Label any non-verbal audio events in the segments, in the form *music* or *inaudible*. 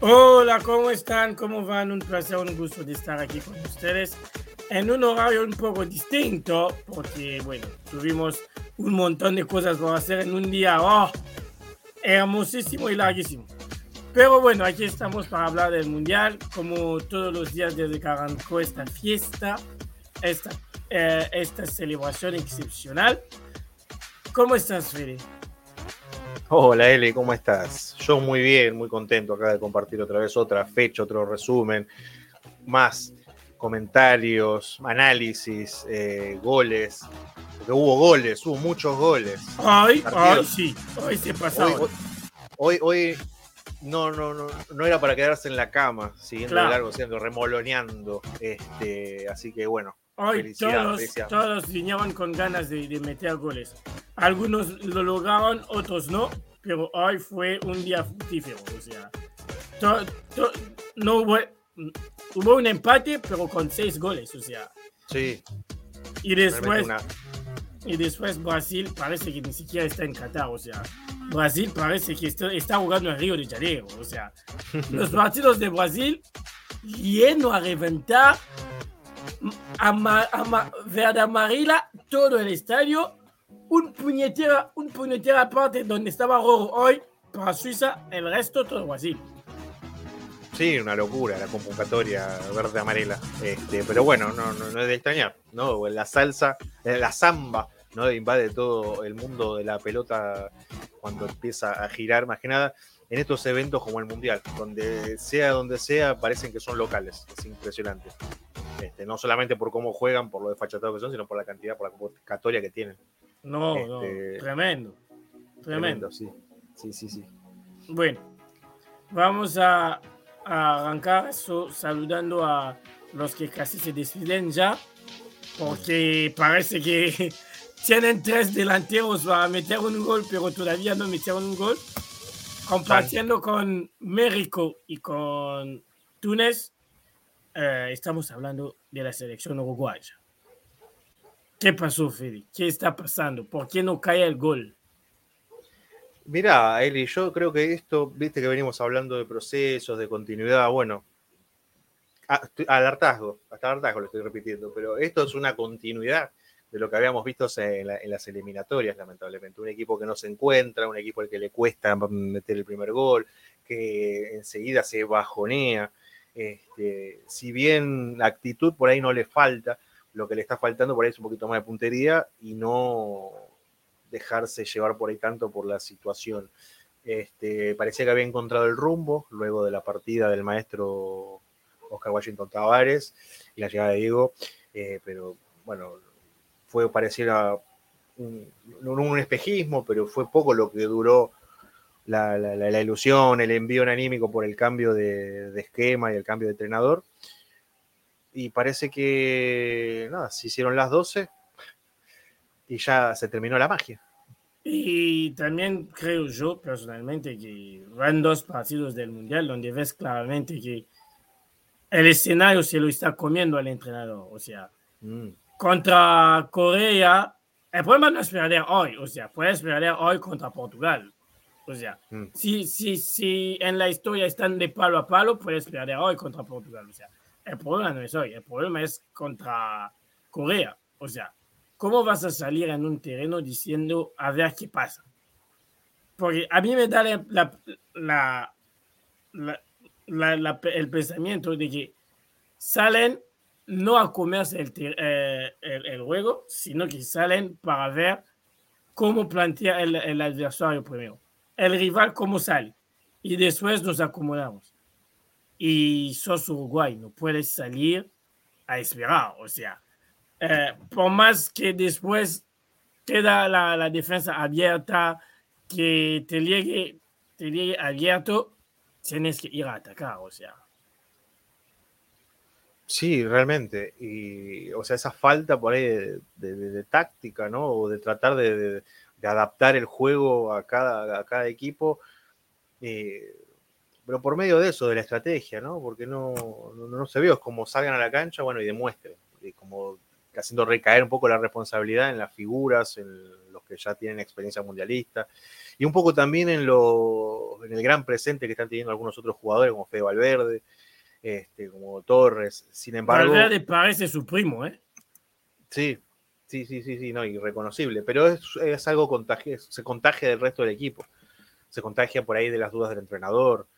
Hola, ¿cómo están? ¿Cómo van? Un placer, un gusto de estar aquí con ustedes en un horario un poco distinto, porque, bueno, tuvimos un montón de cosas por hacer en un día oh, hermosísimo y larguísimo. Pero bueno, aquí estamos para hablar del Mundial, como todos los días desde que arrancó esta fiesta, esta, eh, esta celebración excepcional. ¿Cómo estás, Fede? Hola Eli, ¿cómo estás? Yo muy bien, muy contento acá de compartir otra vez otra fecha, otro resumen, más comentarios, análisis, eh, goles. Porque hubo goles, hubo muchos goles. Ay, ay, sí, hoy se pasó. Hoy, hoy, no, no, no, no era para quedarse en la cama, siguiendo largo, siendo remoloneando. Este, así que bueno, Hoy todos, todos vinieron con ganas de, de, meter goles. Algunos lo lograron, otros no, pero hoy fue un día fructífero. O sea, no hubo, hubo, un empate, pero con seis goles. O sea, sí. Y después, y después Brasil parece que ni siquiera está en Qatar. O sea, Brasil parece que está, está jugando en Río de Janeiro. O sea, *laughs* los partidos de Brasil lleno a reventar ama, verde amarilla, todo el estadio, un puñetera, un puñetera parte donde estaba Rojo hoy para Suiza, el resto todo Brasil. Sí, una locura la convocatoria verde amarela. Este, pero bueno, no, no, no, es de extrañar, ¿no? La salsa, eh, la samba, ¿no? Invade todo el mundo de la pelota cuando empieza a girar, más que nada en estos eventos como el Mundial, donde sea donde sea, parecen que son locales. Es impresionante. Este, no solamente por cómo juegan, por lo desfachatados que son, sino por la cantidad, por la convocatoria que tienen. No, no, este, tremendo. Tremendo. sí. Sí, sí, sí. Bueno, vamos a, arrancar eso saludando a los que casi se despiden ya, porque parece que *laughs* tienen tres delanteros para meter un gol, pero todavía no metieron un gol. Compartiendo con México y con Túnez, eh, estamos hablando de la selección uruguaya. ¿Qué pasó, Fede? ¿Qué está pasando? ¿Por qué no cae el gol? Mira, Eli, yo creo que esto, viste que venimos hablando de procesos, de continuidad, bueno, al hartazgo, hasta al hartazgo lo estoy repitiendo, pero esto es una continuidad de lo que habíamos visto en, en, las eliminatorias, lamentablemente. Un equipo que no se encuentra, un equipo al que le cuesta meter el primer gol, que enseguida se bajonea. Este, si bien la actitud por ahí no le falta, lo que le está faltando por ahí es un poquito más de puntería y no dejarse llevar por ahí tanto por la situación. Este, parecía que había encontrado el rumbo luego de la partida del maestro Oscar Washington Tavares y la llegada de Diego, eh, pero bueno, fue pareciera un, un, espejismo, pero fue poco lo que duró la, ilusión, el envío anímico por el cambio de, esquema y el cambio de entrenador. Y parece que, nada, se hicieron las 12 y ya se terminó la magia. Y también creo yo personalmente que van dos partidos del Mundial donde ves claramente que el escenario se lo está comiendo al entrenador. O sea, mm. contra Corea, el problema no es perder hoy, o sea, puedes perder hoy contra Portugal, o sea, mm. si, si, si en la historia están de palo a palo, puedes perder hoy contra Portugal. O sea, el problema no es hoy, el problema es contra Corea. O sea, ¿cómo vas a salir en un terreno diciendo a ver qué pasa? Porque a mí me da el pensamiento de que salen no a comerse el, eh, juego, sino que salen para ver cómo plantea el, el adversario primero el rival cómo sale y después nos acomodamos. Y sos Uruguay, no puedes salir a esperar, o sea, eh, por más que después queda la, la, defensa abierta, que te llegue, te llegue abierto, tienes que ir a atacar, o sea. Sí, realmente. Y, o sea, esa falta por ahí de, de, táctica, ¿no? O de tratar de, adaptar el juego a cada, a cada equipo, eh, pero por medio de eso, de la estrategia, ¿no? Porque no, no, se vio, es como salgan a la cancha, bueno, y demuestren, y como haciendo recaer un poco la responsabilidad en las figuras, en los que ya tienen experiencia mundialista, y un poco también en los, en el gran presente que están teniendo algunos otros jugadores como Fede Valverde, este, como Torres. Sin embargo. Valverde parece su primo, ¿eh? Sí, sí, sí, sí, sí, no, irreconocible. Pero es, es algo contagio, se contagia del resto del equipo. Se contagia por ahí de las dudas del entrenador.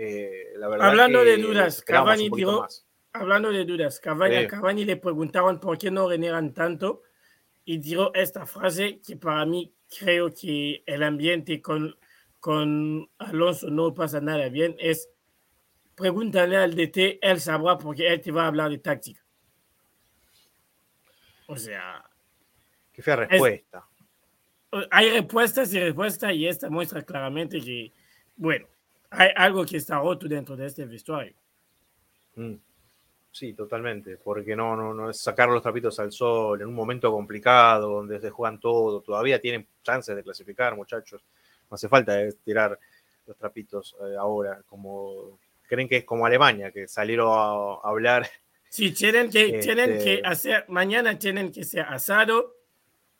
Eh, la verdad hablando de dudas, Cavani tiró, hablando de dudas, Cavani, Cavani le preguntaban por qué no renegan tanto y tiró esta frase que para mí creo que el ambiente con, con Alonso no pasa nada bien, es pregúntale al DT, él sabrá porque él te va a hablar de táctica. O sea... Qué fea respuesta. hay respuestas y respuestas y esta muestra claramente que, bueno, hay algo que está roto dentro de este vestuario. Mm. Sí, totalmente, porque no, no, no es sacar los trapitos al sol en un momento complicado donde se juegan todo, todavía tienen chances de clasificar, muchachos. No hace falta eh, tirar los trapitos eh, ahora, como creen que es como Alemania, que salieron a, hablar. Sí, tienen que, *laughs* tienen que este hacer, mañana tienen que ser asado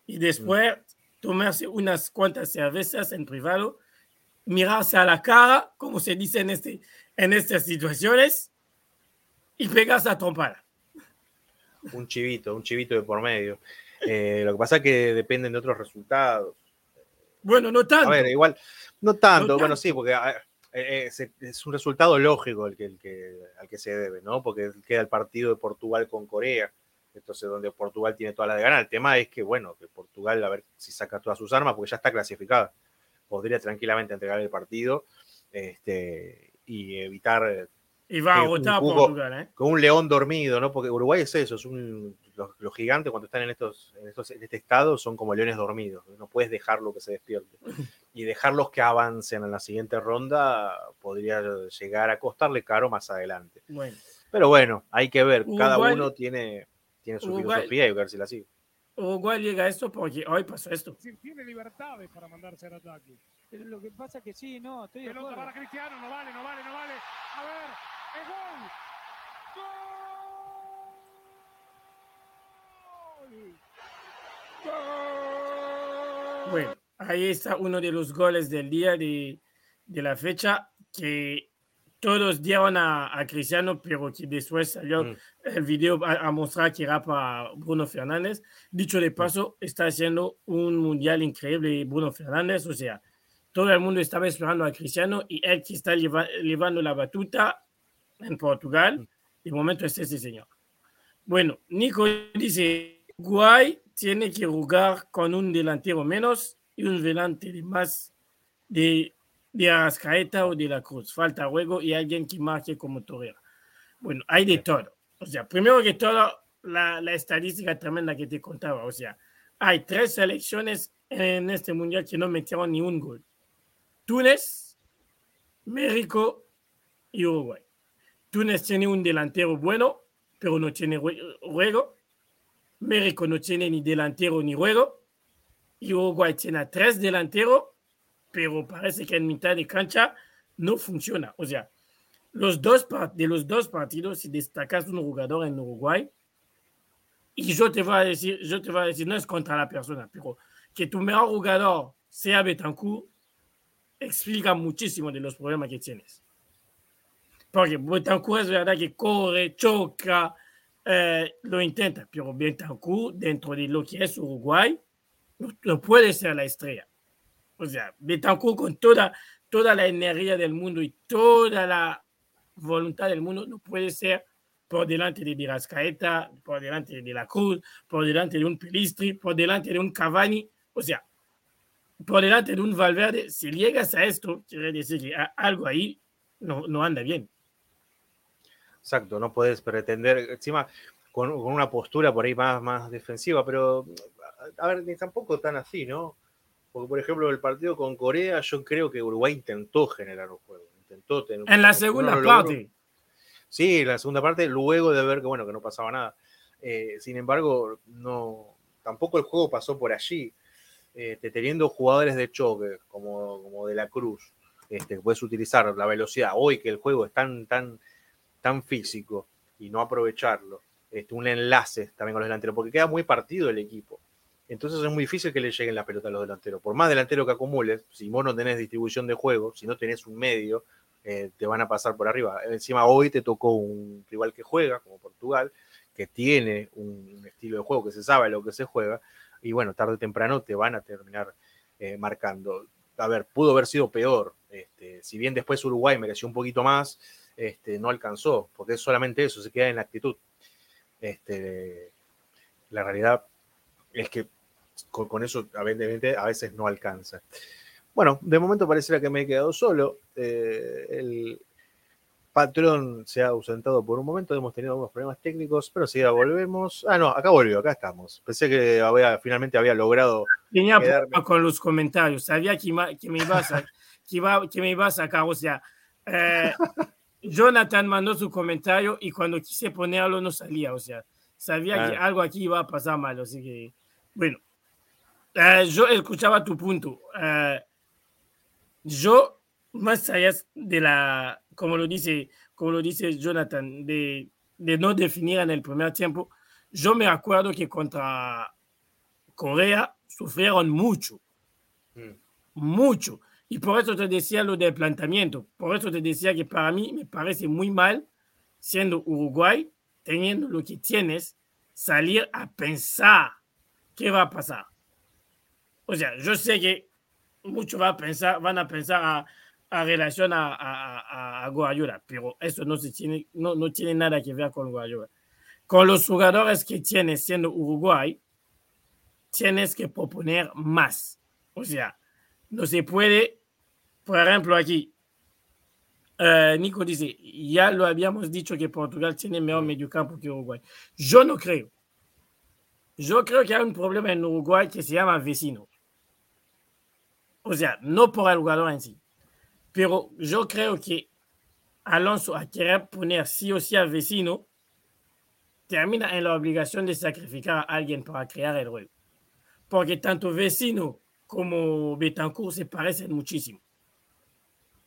y después mm. tomarse unas cuantas cervezas en privado, mirarse a la cara, como se dice en, este, en estas situaciones, y pegas a trompada. Un chivito, un chivito de por medio. Eh, lo que pasa es que dependen de otros resultados. Bueno, no tanto. A ver, igual, no tanto, bueno, sí, porque eh, eh, es, un resultado lógico el que, el que, al que se debe, ¿no? Porque queda el partido de Portugal con Corea, entonces donde Portugal tiene toda la de ganar. El tema es que, bueno, que Portugal, a ver si saca todas sus armas, porque ya está clasificada. Podría tranquilamente entregar el partido este, y evitar y va a votar Portugal, ¿eh? Con un león dormido, ¿no? Porque Uruguay es eso, es un, los, gigantes cuando están en, estos, en, estos, en este estado son como leones dormidos, no puedes dejarlo que se despierte. *laughs* Y dejarlos que avancen en la siguiente ronda podría llegar a costarle caro más adelante. Bueno. Pero bueno, hay que ver, cada uno tiene, tiene su filosofía y ver si la sigue. Uruguay llega a esto porque hoy pasó esto. Sí, tiene libertades para mandarse al ataque. Pero lo que pasa que sí, no, estoy de acuerdo. para Cristiano, no vale, no vale, no vale. A ver, bueno, ahí está uno de los goles del día de, la fecha que todos dieron a, Cristiano, pero que después salió mm. el video a, mostrar que era para Bruno Fernández. Dicho de mm. paso, está haciendo un mundial increíble Bruno Fernández, o sea, todo el mundo estaba esperando a Cristiano y él que está llevando la batuta en Portugal. De momento es ese señor. Bueno, Nico dice, Guay tiene que jugar con un delantero menos y un delante de más de, de Arrascaeta o de la Cruz. Falta juego y alguien que marque como Torreira. Bueno, hay de todo. O sea, primero que todo, la, la estadística tremenda que te contaba. O sea, hay tres selecciones en este mundial que no metieron ni un gol. Túnez, México y Uruguay. Túnez tiene un delantero bueno, pero no tiene juego. México no tiene ni delantero ni juego. Y Uruguay tiene tres delanteros, pero parece que en mitad de cancha no funciona. O sea, los dos de los dos partidos, si destacas un jugador en Uruguay, y yo te voy a decir, yo te voy a decir, no es contra la persona, pero que tu mejor jugador sea Betancourt, explica muchísimo de los problemas que tienes. Porque Betancourt es verdad que corre, choca, eh, lo intenta, pero Betancourt, dentro de lo que es Uruguay, no, puede ser la estrella. O sea, Betancourt con toda, toda la energía del mundo y toda la voluntad del mundo no puede ser por delante de Virascaeta, por delante de la Cruz, por delante de un Pelistri, por delante de un Cavani. O sea, por delante de un Valverde, si llegas a esto, quiere decir que algo ahí no, no anda bien. Exacto, no puedes pretender, encima con, una postura por ahí más, más defensiva, pero a ver, ni tampoco tan así, ¿no? Porque, por ejemplo, el partido con Corea, yo creo que Uruguay intentó generar un juego. Intentó tener, en la segunda parte. Sí, en la segunda parte, luego de ver que, bueno, que no pasaba nada. Eh, sin embargo, no, tampoco el juego pasó por allí. Este, teniendo jugadores de choque como, como de la Cruz, este, puedes utilizar la velocidad. Hoy que el juego es tan, tan, tan físico y no aprovecharlo. Este, un enlace también con los delanteros, porque queda muy partido el equipo. Entonces es muy difícil que le lleguen la pelota a los delanteros. Por más delantero que acumules, si vos no tenés distribución de juego, si no tenés un medio, eh, te van a pasar por arriba. Encima hoy te tocó un rival que juega, como Portugal, que tiene un estilo de juego, que se sabe lo que se juega, y bueno, tarde o temprano te van a terminar eh, marcando. A ver, pudo haber sido peor. Este, si bien después Uruguay mereció un poquito más, este, no alcanzó, porque es solamente eso, se queda en la actitud. Este, la realidad es que con, eso evidentemente a veces no alcanza. Bueno, de momento pareciera que me he quedado solo. Eh, el patrón se ha ausentado por un momento, hemos tenido algunos problemas técnicos, pero si ya volvemos. Ah, no, acá volvió, acá estamos. Pensé que había, finalmente había logrado. Tenía quedarme... con los comentarios, sabía que, que me ibas a, que, iba, que me iba a sacar, o sea. Eh, *laughs* Jonathan mandó su comentario y cuando quise ponerlo no salía, o sea, sabía que ah. algo aquí iba a pasar mal, así que, bueno, uh, yo escuchaba tu punto. Uh, yo, más allá de la, como lo dice, como lo dice Jonathan, de, de no definir en el primer tiempo, yo me acuerdo que contra Corea sufrieron mucho, mm. mucho. Y por eso te decía lo del planteamiento. Por eso te decía que para mí me parece muy mal, siendo Uruguay, teniendo lo que tienes, salir a pensar qué va a pasar. O sea, yo sé que muchos va a pensar, van a pensar a, a relación a, a, a, Guayura, pero eso no, se tiene, no, no tiene nada que ver con Guayura. Con los jugadores que tienes siendo Uruguay, tienes que proponer más. O sea, no se puede, por ejemplo, aquí, uh, Nico dice, ya lo habíamos dicho que Portugal tiene mejor mediocampo que Uruguay. Yo no creo. Yo creo que hay un problema en Uruguay que se llama vecino. O sea, no por el jugador en sí. Pero yo creo que Alonso, a querer poner sí o sí al vecino, termina en la obligación de sacrificar a alguien para crear el juego. Porque tanto vecino como Betancourt se parecen muchísimo.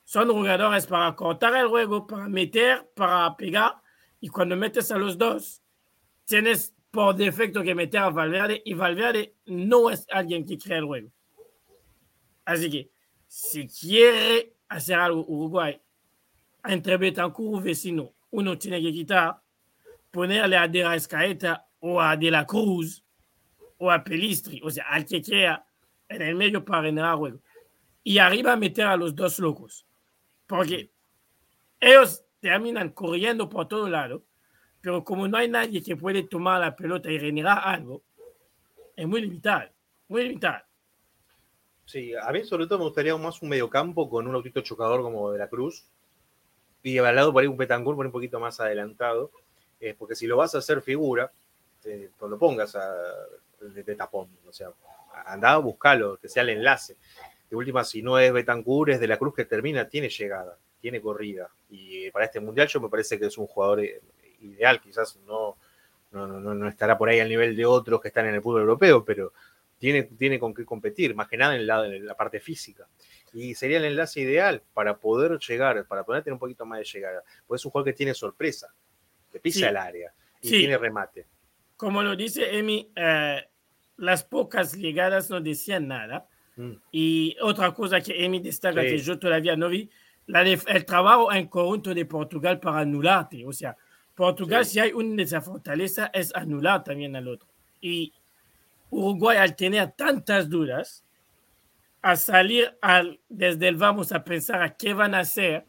Son jugadores para cortar el juego, para meter, para pegar. Y cuando metes a los dos, tienes por defecto que meter a Valverde. Y Valverde no es alguien que crea el juego. Así que si quiere hacer algo Uruguay entre Betancourt y vecino, uno tiene que quitar, ponerle a De la Escaeta o a De la Cruz o a Pelistri, o sea, al que quiera en el medio para generar juego. Y arriba meter a los dos locos, porque ellos terminan corriendo por todo lado, pero como no hay nadie que puede tomar la pelota y generar algo, es muy limitado, muy limitado. Sí, a mí sobre todo me gustaría más un mediocampo con un autito chocador como de la Cruz. Y al lado por ahí un Petancourt por un poquito más adelantado. Eh, porque si lo vas a hacer figura, eh, lo pongas a, de, tapón. O sea, anda a buscarlo, que sea el enlace. De última, si no es Betancourt, es de la Cruz que termina, tiene llegada, tiene corrida. Y para este mundial yo me parece que es un jugador eh, ideal. Quizás no, no, no, no estará por ahí al nivel de otros que están en el fútbol europeo, pero tiene, con qué competir, más que nada en la, la, parte física. Y sería el enlace ideal para poder llegar, para poder tener un poquito más de llegada. Pues es un jugador que tiene sorpresa, que pisa el área y tiene remate. Como lo dice Emi, eh, las pocas llegadas no decían nada. Mm. Y otra cosa que Emi destaca, que yo todavía no vi, la el trabajo en conjunto de Portugal para anularte. O sea, Portugal, si hay una de esa fortaleza, es anular también al otro. Y Uruguay al tener tantas dudas, a salir al, desde el vamos a pensar a qué van a hacer,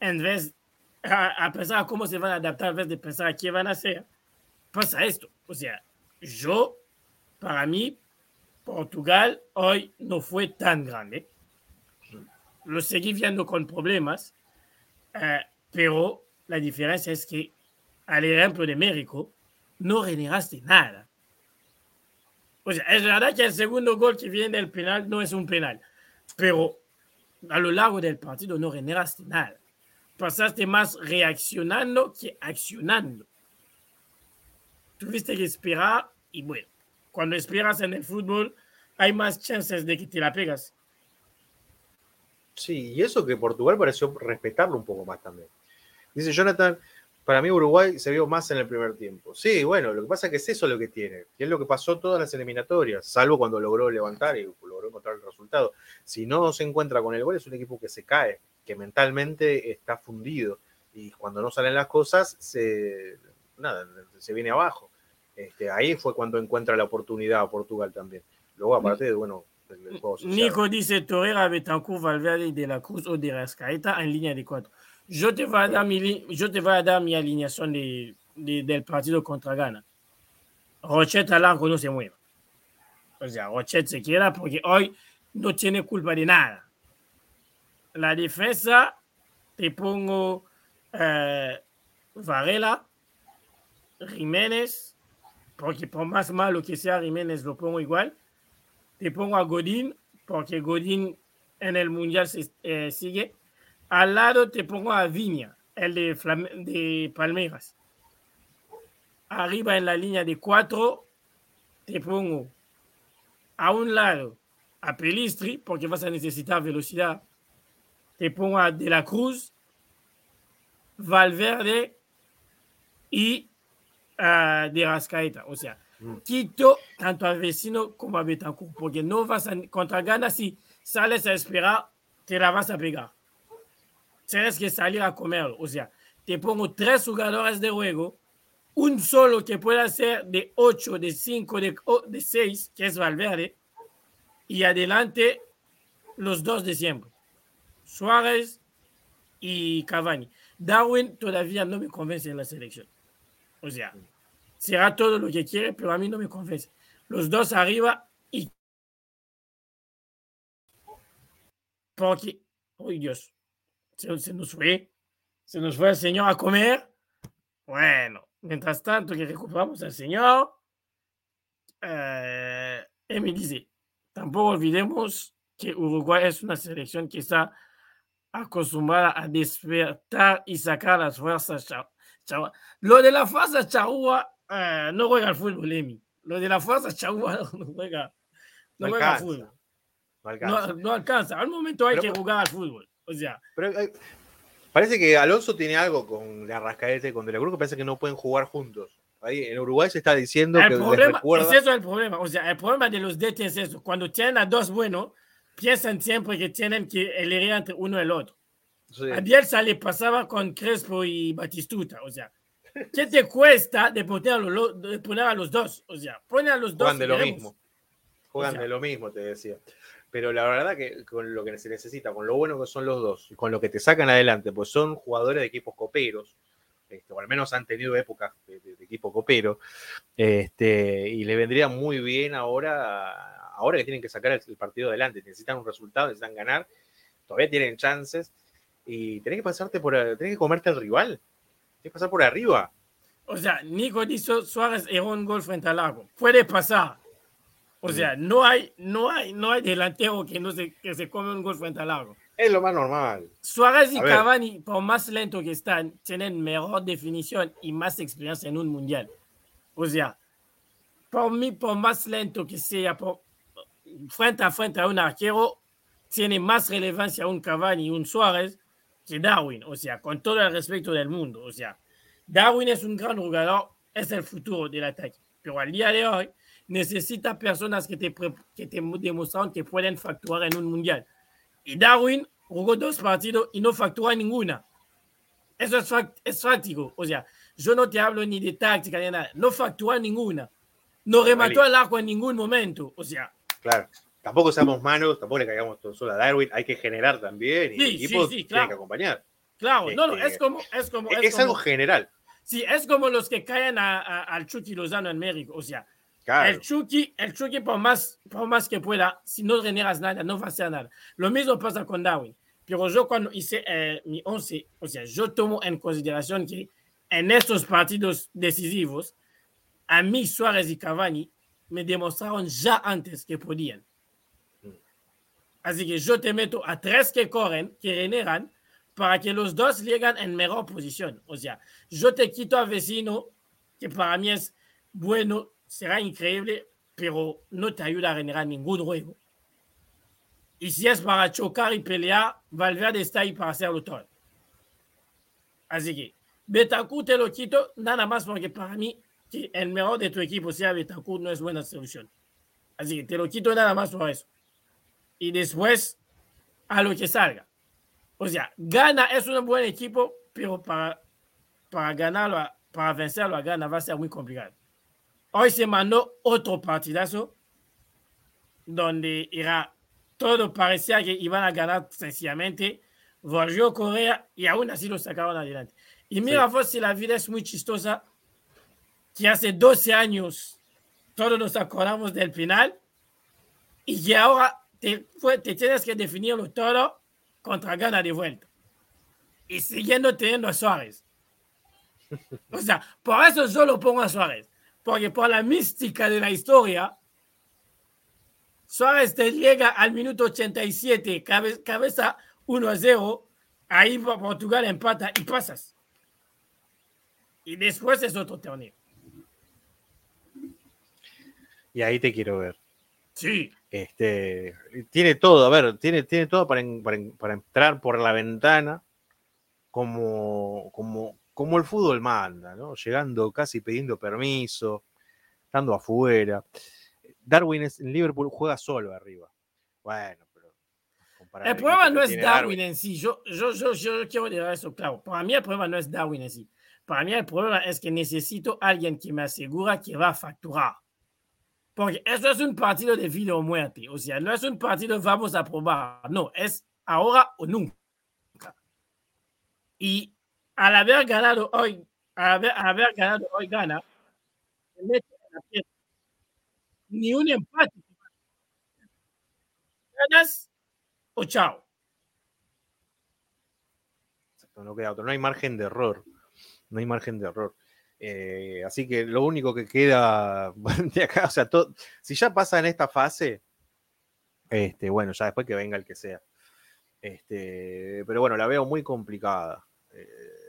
en vez a, pensar a cómo se van a adaptar, en vez de pensar a qué van a hacer, pasa esto. O sea, yo, para mí, Portugal hoy no fue tan grande. Lo seguí viendo con problemas, eh, pero la diferencia es que, al ejemplo de México, no generaste nada. O sea, es verdad que el segundo gol que viene del penal no es un penal, pero a lo largo del partido no generaste nada. Pasaste más reaccionando que accionando. Tuviste que esperar y bueno, cuando esperas en el fútbol hay más chances de que te la pegas. Sí, y eso que Portugal pareció respetarlo un poco más también. Dice Jonathan, Para mí Uruguay se vio más en el primer tiempo. Sí, bueno, lo que pasa es que es eso lo que tiene, que es lo que pasó todas las eliminatorias, salvo cuando logró levantar y logró encontrar el resultado. Si no se encuentra con el gol, es un equipo que se cae, que mentalmente está fundido y cuando no salen las cosas, se, nada, se viene abajo. Este, ahí fue cuando encuentra la oportunidad a Portugal también. Luego, aparte, bueno, el juego. Nico dice Torreira, Betancourt, Valverde, De La Cruz o De Rascaeta en línea de cuatro. Yo te voy a dar mi, yo te voy a dar mi alineación de, de- del partido contra Ghana. Rochet al no se mueve. O sea, Rochet se queda porque hoy no tiene culpa de nada. La defensa, te pongo eh, Varela, Jiménez, porque por más malo que sea Jiménez, lo pongo igual. Te pongo a Godín, porque Godín en el Mundial se, eh, sigue. Al lado te pongo a Viña, el de, Flam- de Palmeiras. Arriba en la línea de cuatro te pongo a un lado a Pelistri, porque vas a necesitar velocidad. Te pongo a De la Cruz, Valverde y a De Rascaeta. O sea, Mm. quito tanto a Vecino como a Betancourt, porque no vas a, contra Ghana, si sales a esperar, te la vas a pegar. Tienes que salir a comerlo. O sea, te pongo tres jugadores de juego, un solo que pueda ser de 8, de 5, de, de 6, que es Valverde, y adelante los dos de siempre, Suárez y Cavani. Darwin todavía no me convence en la selección. O sea, será todo lo que quiere, pero a mí no me convence. Los dos arriba y... Porque, oh Dios, se, se nos fue, se nos fue el señor a comer. Bueno, mientras tanto que recuperamos al señor, eh, él me dice, tampoco olvidemos que Uruguay es una selección que está acostumbrada a despertar y sacar las fuerzas. cha- cha- Lo de la fuerza charrúa eh, no juega al fútbol, Emi. Lo de la fuerza charrúa *laughs* no juega, no No juega al fútbol. No alcanza. No, no alcanza. Al momento hay Pero- que jugar al fútbol. O sea, Pero eh, parece que Alonso tiene algo con la Rascaeta y con De la Cruz que parece que no pueden jugar juntos. Ahí en Uruguay se está diciendo que el les problema recuerda. es eso el problema. O sea, el problema de los DT es eso. Cuando tienen a dos buenos, piensan siempre que tienen que elegir entre uno y el otro. Sí. A Bielsa le pasaba con Crespo y Batistuta. O sea, ¿qué te cuesta de poner a los, de poner a los dos? O sea, pone a los dos. Juegan de lo mismo. Juegan O sea- de lo mismo, te decía. Pero la verdad que con lo que se necesita, con lo bueno que son los dos, y con lo que te sacan adelante, pues son jugadores de equipos coperos, este, o al menos han tenido épocas de, de- de equipo copero, este, y le vendría muy bien ahora, ahora que tienen que sacar el, partido adelante, necesitan un resultado, necesitan ganar, todavía tienen chances, y tenés que pasarte por, tenés que comerte al rival, tenés que pasar por arriba. O sea, Nico dice Suárez erró un gol frente al lago. Puede pasar. O sea, no hay, no hay, no hay delantero que no se, que se come un gol frente al lago. Es lo más normal. Suárez y. Cavani, por más lento que están, tienen mejor definición y más experiencia en un mundial. O sea, por mí, por más lento que sea, por- frente a frente a un arquero, tiene más relevancia un Cavani y un Suárez que Darwin. O sea, con todo el respeto del mundo. O sea, Darwin es un gran jugador, es el futuro del ataque. Pero al día de hoy, necesita personas que te, que te demostraron que pueden facturar en un mundial. Y Darwin jugó dos partidos y no facturó ninguna. Eso es, fac- es fáctico. O sea, yo no te hablo ni de táctica ni nada. No facturó ninguna. No remató al arco en ningún momento. O sea, Claro. Tampoco seamos manos, tampoco le caigamos todo solo a Darwin, hay que generar también y Sí, el sí, equipo sí, claro. que acompañar. claro, no, no, Este, es como, es como, Es, es es algo como- general. sí, es como los que caen a- a- al Chucky Lozano en México. O sea, Claro. El Chucky, el Chucky por, más, por más que pueda, si no generas nada, no va a hacer nada. Lo mismo pasa con Darwin. Pero yo cuando hice eh, mi 11, o sea, yo tomo en consideración que en estos partidos decisivos, a mí Suárez y Cavani me demostraron ya antes que podían. Así que yo te meto a tres que corren, que generan, para que los dos lleguen en mejor posición. O sea, yo te quito a vecino, que para mí es bueno, será increíble, pero no te ayuda a generar ningún juego. Y si es para chocar y pelear, Valverde está ahí para hacerlo todo. Así que Betancourt te lo quito nada más porque para mí que el mejor de tu equipo sea Betancourt no es buena solución. Así que te lo quito nada más por eso. Y después, a lo que salga. O sea, Gana es un buen equipo, pero para, para ganarlo, para vencerlo a Gana va a ser muy complicado. Hoy se mandó otro partidazo donde era todo parecía que iban a ganar sencillamente. Volvió Correa y aún así lo sacaron adelante. Y mira, vos, si la vida es muy chistosa, que hace 12 años todos nos acordamos del final y que ahora te, te tienes que definirlo todo contra Gana de vuelta. Y siguiendo teniendo a Suárez. O sea, por eso yo lo pongo a Suárez. Porque por la mística de la historia, Suárez te llega al minuto 87, cabe- cabeza 1 a 0, ahí Portugal empata y pasas. Y después es otro torneo. Y ahí te quiero ver. Sí, Este, tiene todo, a ver, tiene, tiene todo para, para para entrar por la ventana como, como, como el fútbol manda, ¿no? Llegando casi pidiendo permiso, estando afuera. Darwin es, en Liverpool juega solo arriba. Bueno, pero. el problema no es tiene Darwin en sí. Yo, yo, yo, yo quiero dejar eso claro. Para mí el problema no es Darwin en sí. Para mí el problema es que necesito a alguien que me asegura que va a facturar. Porque eso es un partido de vida o muerte. O sea, no es un partido vamos a probar. No, es ahora o nunca. Y al haber ganado hoy, al haber, ganado hoy gana. Ni un empate. Ganas o chao. No queda otro. No hay margen de error. No hay margen de error. Eh, así que lo único que queda *laughs* de acá, o sea, si ya pasa en esta fase, este, bueno, ya después que venga el que sea. Este, pero bueno, la veo muy complicada. eh,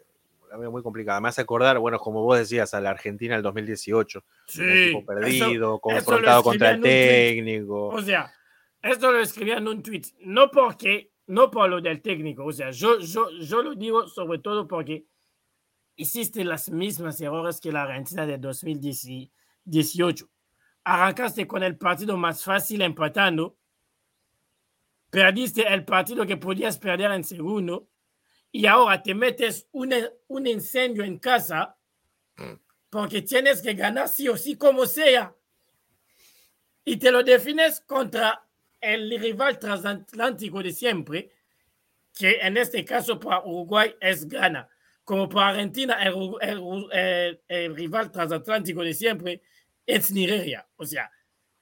veo muy complicada. Me hace acordar, bueno, como vos decías, a la Argentina del 2018. un equipo perdido, lo confrontado contra el un técnico. O sea, esto lo escribí en un tweet, no porque, no por lo del técnico, o sea, yo, yo, yo lo digo sobre todo porque hiciste las mismas errores que la Argentina de 2018. Arrancaste con el partido más fácil empatando, perdiste el partido que podías perder en segundo y ahora te metes un, un incendio en casa porque tienes que ganar sí o sí como sea y te lo defines contra el rival transatlántico de siempre, que en este caso para Uruguay es Ghana. Como para Argentina, el, el- el- el rival transatlántico de siempre es Nigeria. O sea,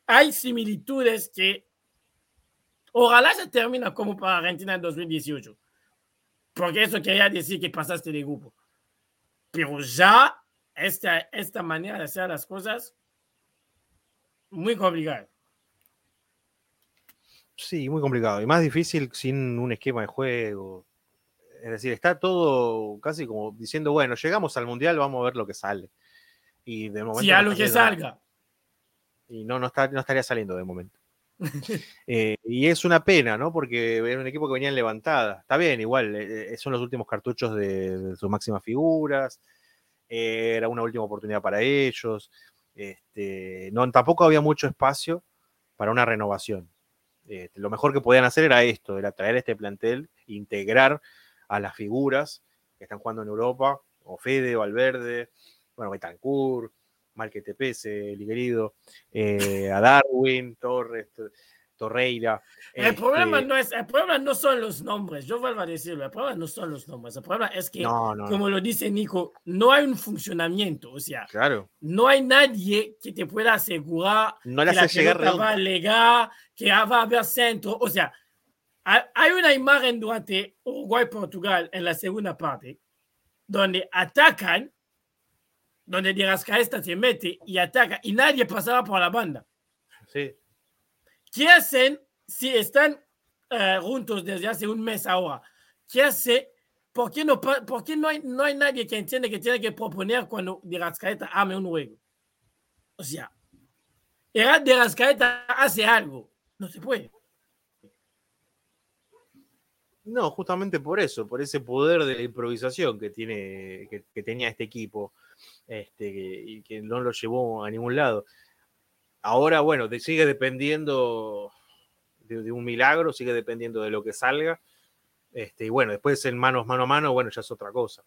hay similitudes que ojalá se termina como para Argentina en 2018. Porque eso quería decir que pasaste de grupo. Pero ya esta, esta manera de hacer las cosas, muy complicada. Sí, muy complicado. Y más difícil sin un esquema de juego. Es decir, está todo casi como diciendo, bueno, llegamos al mundial, vamos a ver lo que sale. Y de momento. Si a no lo que salga. Y no, no, está, no estaría saliendo de momento. *laughs* Eh, y es una pena, ¿no? Porque era un equipo que venía en levantada. Está bien, igual, eh, eh, son los últimos cartuchos de, sus máximas figuras. era una última oportunidad para ellos. Este, no, tampoco había mucho espacio para una renovación. Este, lo mejor que podían hacer era esto, era traer este plantel, integrar a las figuras que están jugando en Europa, o Fede, Valverde, bueno, Betancourt, mal que te pese, querido, eh, a Darwin, Torres, Torreira. El problema, este, no es, el problema no son los nombres, yo vuelvo a decirlo, el problema no son los nombres, el problema es que, no, no, no, como lo dice Nico, no hay un funcionamiento, o sea, claro, no hay nadie que te pueda asegurar no que la llegar va a llegar, que va a haber centro, o sea, hay una imagen durante Uruguay-Portugal en la segunda parte, donde atacan, donde Di Rascaeta se mete y ataca, y nadie pasaba por la banda. Sí, ¿Qué hacen si están eh, juntos desde hace un mes ahora? ¿Qué hace? ¿Por qué, no, por qué no, hay, no hay nadie que entiende que tiene que proponer cuando De Rascaeta ame un juego? O sea, era De Rascaeta hace algo. No se puede. No, justamente por eso, por ese poder de la improvisación que, tiene, que, que tenía este equipo este, y que no lo llevó a ningún lado. Ahora, bueno, sigue dependiendo de, de un milagro, sigue dependiendo de lo que salga. Este, y bueno, después en manos mano a mano, bueno, ya es otra cosa.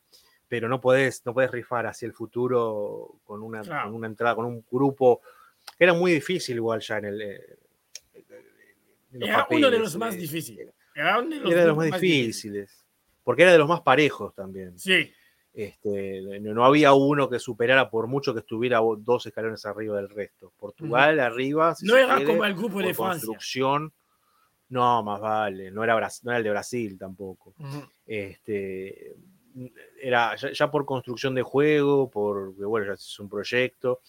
Pero no podés, no podés rifar hacia el futuro con una, con una entrada, con un grupo. Era muy difícil igual ya en el. eh, en los Era uno de los más eh, difíciles. Era uno de los, Era de los grupos más difíciles. Porque era de los más parejos también. Sí, Este, no, había uno que superara por mucho que estuviera dos escalones arriba del resto. Portugal arriba. si no era quiere, como el grupo de Francia. construcción. No, más vale. No era, no era el de Brasil tampoco. Este, era ya, ya por construcción de juego, por bueno, ya es un proyecto.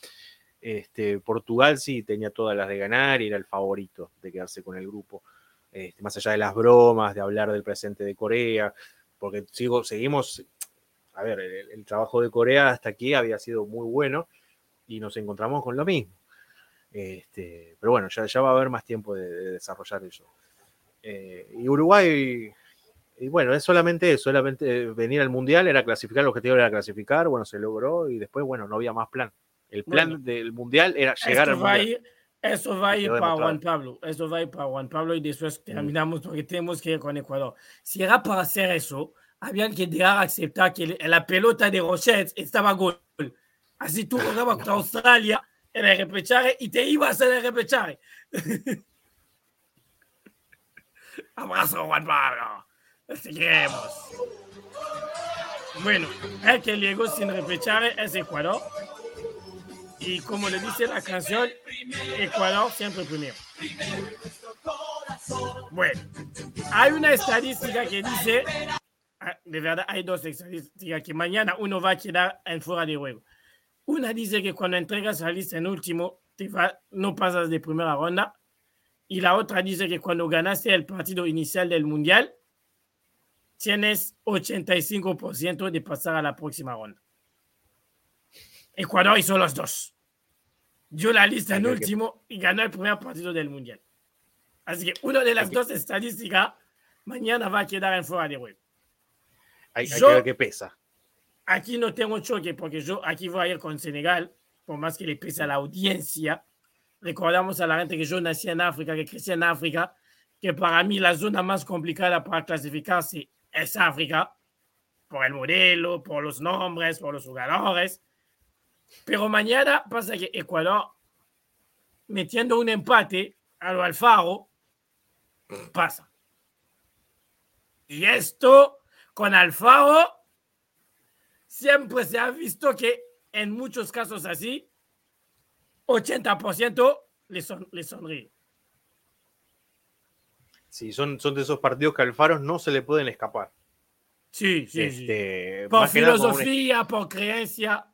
Este, Portugal sí tenía todas las de ganar y era el favorito de quedarse con el grupo. Este, más allá de las bromas, de hablar del presente de Corea, porque sigo, seguimos, a ver, el, el trabajo de Corea hasta aquí había sido muy bueno y nos encontramos con lo mismo. Este, pero bueno, ya, ya va a haber más tiempo de, de desarrollar eso. Eh, y Uruguay, y bueno, es solamente eso, solamente venir al Mundial, era clasificar, el objetivo era clasificar, bueno, se logró y después, bueno, no había más plan. El plan Bueno. del Mundial era llegar al Mundial. ir, eso va a ir para. Juan Pablo. Eso va a ir para Juan Pablo y después Mm. terminamos porque tenemos que ir con Ecuador. Si era para hacer eso, habían que dejar aceptar que la pelota de Rochette estaba gol. Así tú jugabas contra Australia en el repechaje y te ibas en el repechaje. *laughs* Abrazo, Juan Pablo. Te queremos. Bueno, el que llegó sin repechaje es Ecuador. Y como le dice la canción, Ecuador siempre primero. Bueno, hay una estadística que dice, ah, de verdad hay dos estadísticas, que mañana uno va a quedar en fuera de juego. Una dice que cuando entregas la lista en último, te va- no pasas de primera ronda. Y la otra dice que cuando ganaste el partido inicial del Mundial, tienes 85% de pasar a la próxima ronda. Ecuador hizo los dos. Dio la lista en último y ganó el primer partido del Mundial. Así que una de las dos estadísticas mañana va a quedar en fuera de juego. Hay, hay Yo- que ver qué pesa. Aquí no tengo choque porque yo aquí voy a ir con Senegal, por más que le pese a la audiencia. Recordamos a la gente que yo nací en África, que crecí en África, que para mí la zona más complicada para clasificarse es África, por el modelo, por los nombres, por los jugadores. Pero mañana pasa que Ecuador, metiendo un empate a lo Alfaro, pasa. Y esto con Alfaro siempre se ha visto que en muchos casos así, 80% le, son, le sonríe. Sí, son, son de esos partidos que al Faro no se le pueden escapar. Sí, sí, sí. Este, Por un- filosofía, por creencia.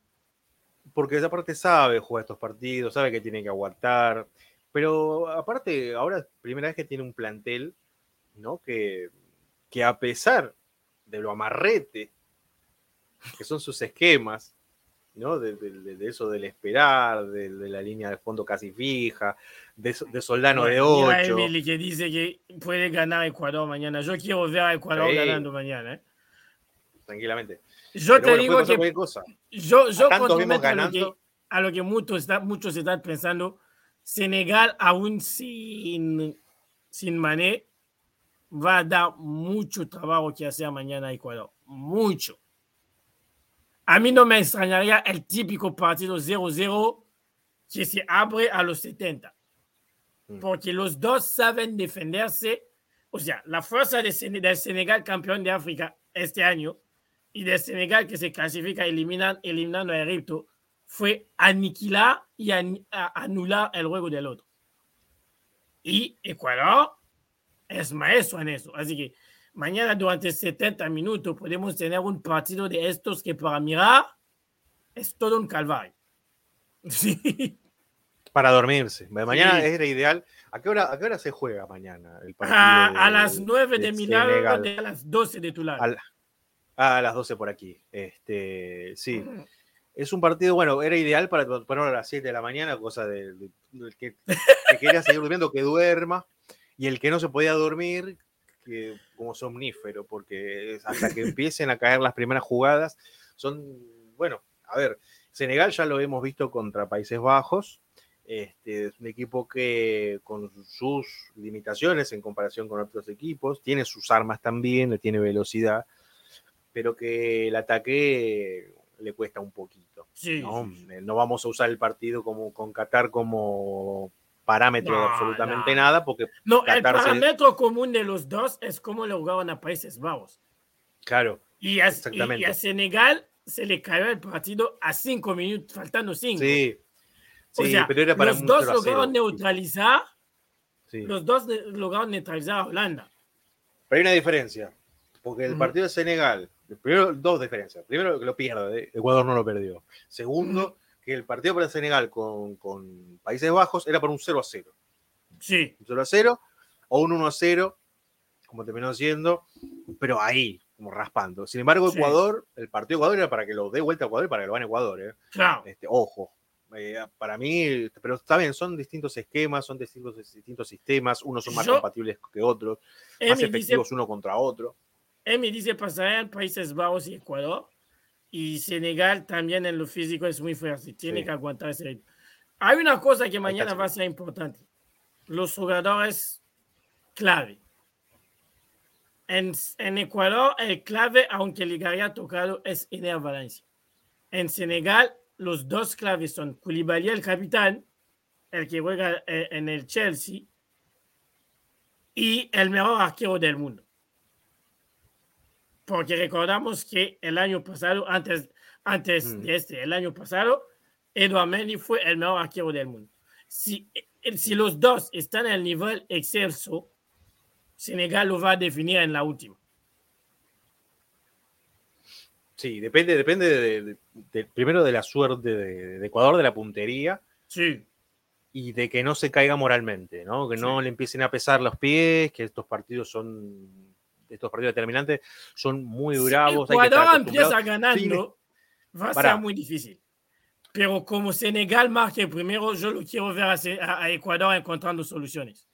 porque aparte sabe jugar estos partidos, sabe que tiene que aguantar. Pero aparte, ahora es primera vez que tiene un plantel, ¿no? Que, que a pesar de lo amarrete que son sus esquemas, ¿no? De, de- de- eso del esperar, de, de la línea de fondo casi fija, de, Soldano de Bueno, mira 8. Emily que dice que puede ganar Ecuador mañana. Yo quiero ver a Ecuador Sí. ganando mañana. ¿eh? Tranquilamente. Yo Pero te bueno, digo que cosa. yo, yo vimos comprometo a lo que, a lo que muchos, está- muchos están pensando. Senegal, aún sin, sin Mané, va a dar mucho trabajo que hacer mañana a Ecuador. Mucho. A mí no me extrañaría el típico partido 0-0 que se abre a los 70. Mm. Porque los dos saben defenderse. O sea, la fuerza de del Senegal campeón de África este año y del Senegal que se clasifica eliminan, eliminando a Egipto fue aniquilar y anular el juego del otro. Y Ecuador es maestro en eso. Así que mañana durante 70 minutos podemos tener un partido de estos que para mirar es todo un calvario. *laughs* Sí. Para dormirse. Mañana Sí. era ideal. ¿A qué, hora, ¿A qué hora se juega mañana el partido? A, de- a las 9 de, de mi lado, Senegal? de a las 12 de tu lado. A las 12 por aquí. Este, sí. Es un partido, bueno, era ideal para ponerlo a las 7 de la mañana, cosa de, de- que, *laughs* que quería seguir durmiendo, que duerma. Y el que no se podía dormir, que, como somnífero, porque hasta que *laughs* empiecen a caer las primeras jugadas, son, bueno, a ver, Senegal ya lo hemos visto contra Países Bajos, este, es un equipo que con sus limitaciones en comparación con otros equipos, tiene sus armas también, tiene velocidad, pero que el ataque le cuesta un poquito. Sí, ¿no? Eh, no vamos a usar el partido como con Qatar como parámetro de absolutamente no. nada, porque, No, el Qatar se- parámetro común de los dos es cómo le jugaban a Países Bajos. claro, Y a, Exactamente. y a Senegal se le cayó el partido a cinco minutos, faltando cinco. sí, O sí, sea, pero era para los dos 0 a 0, lograron neutralizar, sí. los dos lograron neutralizar a Holanda. Pero hay una diferencia, porque el partido de Senegal, primero, dos diferencias. Primero, que lo pierde, Ecuador no lo perdió. Segundo, que el partido para Senegal con, con Países Bajos era por un 0 a 0. Sí, Un 0 a 0 o un 1 a 0, como terminó siendo, pero ahí, como raspando. Sin embargo, Sí. Ecuador, el partido de Ecuador era para que lo dé vuelta a Ecuador y para que lo gane Ecuador. ¿eh? claro. Este, ojo, eh, para mí, pero está bien, son distintos esquemas, son distintos, distintos sistemas, unos son más Yo- compatibles que otros, más dice, efectivos uno contra otro. Emi dice pasarían Países Bajos y Ecuador. Y Senegal también en lo físico es muy fuerte. Tiene Sí. que aguantar ese ritmo. Hay una cosa que mañana va a ser importante. Los jugadores clave. En, en Ecuador, el clave, aunque le haya tocado, es Ener Valencia. En Senegal, los dos claves son Koulibaly, el capitán, el que juega eh, en el Chelsea, y el mejor arquero del mundo. Porque recordamos que el año pasado, antes, antes Mm. de este, el año pasado, Eduard Mendy fue el mejor arquero del mundo. Si, eh, si los dos están al nivel excelso, Senegal lo va a definir en la última. Sí, depende, depende de- de- de- primero de la suerte de, de Ecuador, de la puntería Sí, y de que no se caiga moralmente, ¿no? Que no le empiecen a pesar los pies, que estos partidos son, estos partidos determinantes son muy bravos. si hay que estar Ecuador empieza ganando, va a ser muy difícil. Pero como Senegal marque primero, yo lo quiero ver a, Ecuador encontrando soluciones.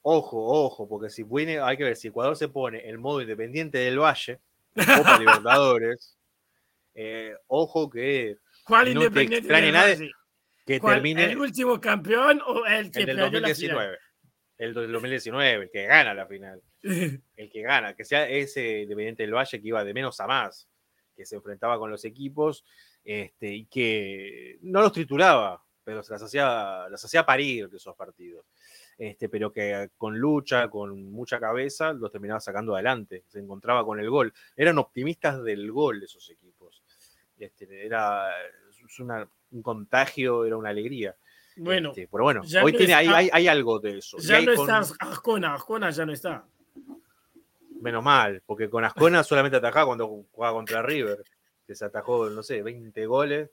Ojo, ojo, porque si viene, hay que ver si Ecuador se pone el modo independiente del Valle, en Copa Libertadores, *laughs* eh, ojo que, ¿Cuál No te independiente extrañe del nada Valle? que ¿Cuál, termine ¿El último campeón o el que el del perdió la final? 2019. El del 2019, el que gana la final. *laughs* el que gana, que sea ese Independiente del Valle que iba de menos a más, que se enfrentaba con los equipos este, y que no los trituraba, pero se las hacía, las hacía parir de esos partidos. Este, pero que con lucha, con mucha cabeza, los terminaba sacando adelante, se encontraba con el gol. Eran optimistas del gol esos equipos. Este, era una- un contagio, era una alegría. Bueno, Este, pero bueno, hoy no tiene, hay, está- hay, hay algo de eso. Ya no con- está Arjona, Arjona ya no está. Menos mal, porque con Ascona solamente atajaba cuando jugaba contra River, que se atajó, no sé, 20 goles.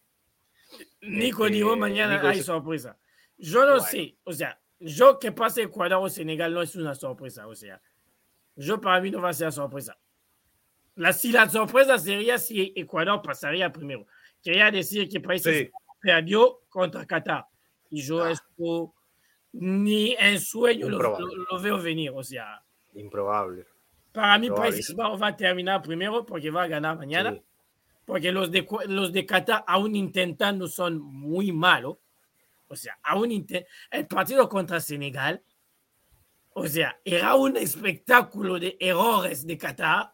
Nico Este, dijo mañana Nico hay sorpresa. Yo no Bueno. sé, o sea, yo que pase Ecuador o Senegal no es una sorpresa, o sea, yo para mí no va a ser sorpresa. La, si la sorpresa sería si Ecuador pasaría primero. Quería decir que Países Sí. Perdió contra Qatar. Y yo Ah. esto ni en sueño lo, lo- lo veo venir, o sea, Improbable. para mí. Países Bajos va a terminar primero porque va a ganar mañana. Sí. porque los de, los de Qatar, aún intentando, son muy malos. O sea, aún el partido contra Senegal, o sea, era un espectáculo de errores de Qatar.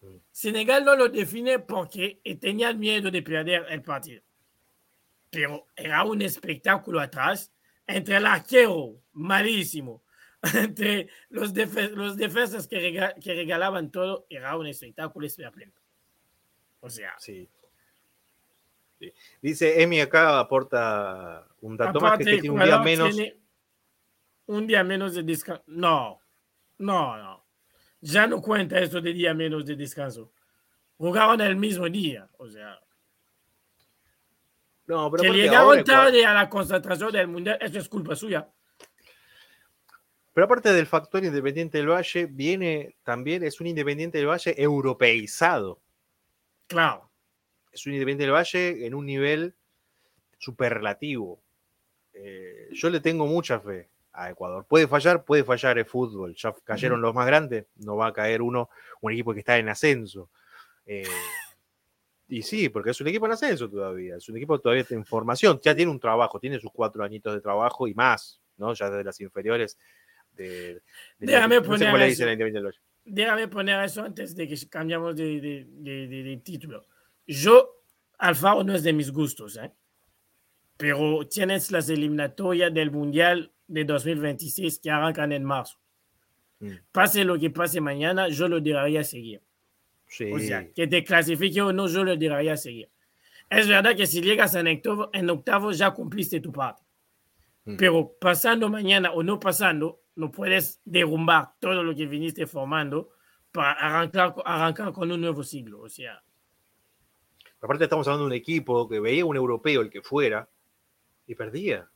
Mm. Senegal no lo define porque tenían miedo de perder el partido. Pero era un espectáculo atrás, entre el arquero, malísimo, *laughs* entre los, defe- los defensas que, rega- que regalaban todo, era un espectáculo esperpéntico. O sea, Sí. Sí. Dice Emi acá aporta un dato más que este tiene un día menos. un día menos de descanso. No, no, no. Ya no cuenta eso de día menos de descanso. Jugaron el mismo día, o sea, No, pero que llegaron ahora tarde a la concentración del mundial, eso es culpa suya. Pero aparte del factor Independiente del Valle, viene también, es un Independiente del Valle europeizado. Claro, Es un Independiente del Valle en un nivel superlativo. Eh, yo le tengo mucha fe a Ecuador. Puede fallar, puede fallar el fútbol. Ya cayeron los más grandes, no va a caer uno, un equipo que está en ascenso. Eh, y sí, porque es un equipo en ascenso todavía, es un equipo todavía en formación, ya tiene un trabajo, tiene sus cuatro añitos de trabajo y más, ¿no? Ya desde las inferiores. De, de Déjame no poner eso. a Valle. Déjame poner eso antes de que cambiamos de, de- título. Yo, Alfaro no es de mis gustos, ¿eh? pero tienes las eliminatorias del Mundial de 2026 que arrancan en marzo. Mm. Pase lo que pase mañana, yo lo debería seguir. Sí. O sea, que te clasifique o no, yo lo debería seguir. Es verdad que si llegas en octavo, en octavo ya cumpliste tu parte. Mm. Pero pasando mañana o no pasando, no puedes derrumbar todo lo que viniste formando para arrancar, arrancar con un nuevo siglo. O sea, Aparte estamos hablando de un equipo que veía un europeo, el que fuera, y perdía.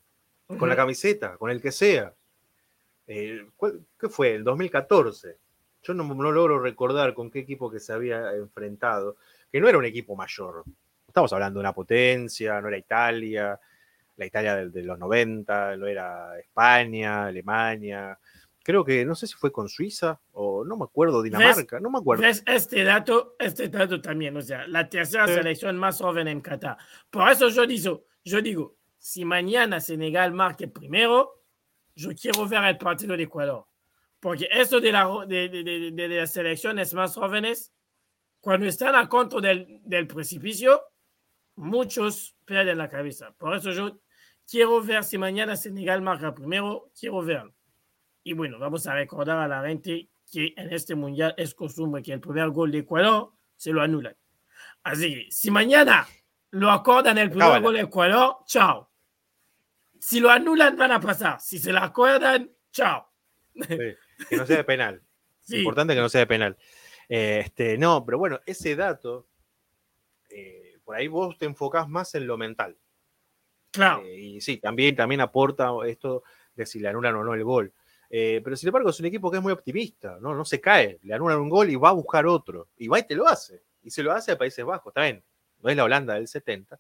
Con la camiseta, con el que sea. Eh, ¿cuál- ¿Qué fue? El 2014. Yo no, no logro recordar con qué equipo que se había enfrentado, que no era un equipo mayor. Estamos hablando de una potencia, no era Italia, la Italia de, de los 90, no era España, Alemania. Creo que, no sé si fue con Suiza o no me acuerdo, Dinamarca, no me acuerdo. ¿Ves este dato? Este dato también, o sea, la tercera Sí. selección más joven en Qatar. Por eso yo digo, yo digo, si mañana Senegal marque primero, yo quiero ver el partido de Ecuador. Porque eso de, la, de, de- de- de las selecciones más jóvenes, cuando están a contra del, del precipicio, muchos pierden la cabeza. Por eso yo quiero ver si mañana Senegal marca primero, quiero verlo. Y bueno, vamos a recordar a la gente que en este mundial es costumbre que el primer gol de Ecuador se lo anulan. Así que si mañana lo acordan el primer Cábala. gol de Ecuador, chao. Si lo anulan, van a pasar. Si se lo acuerdan, chao. Sí, que no sea de penal. *laughs* Sí. Importante que no sea de penal. Eh, este, no, pero bueno, ese dato, eh, por ahí vos te enfocás más en lo mental. Claro. Eh, y sí, también, también aporta esto de si le anulan o no el gol. Eh, pero sin embargo, es un equipo que es muy optimista, ¿no? No se cae, le anulan un gol y va a buscar otro. Y va y te lo hace. Y se lo hace a Países Bajos, está bien. No es la Holanda del 70.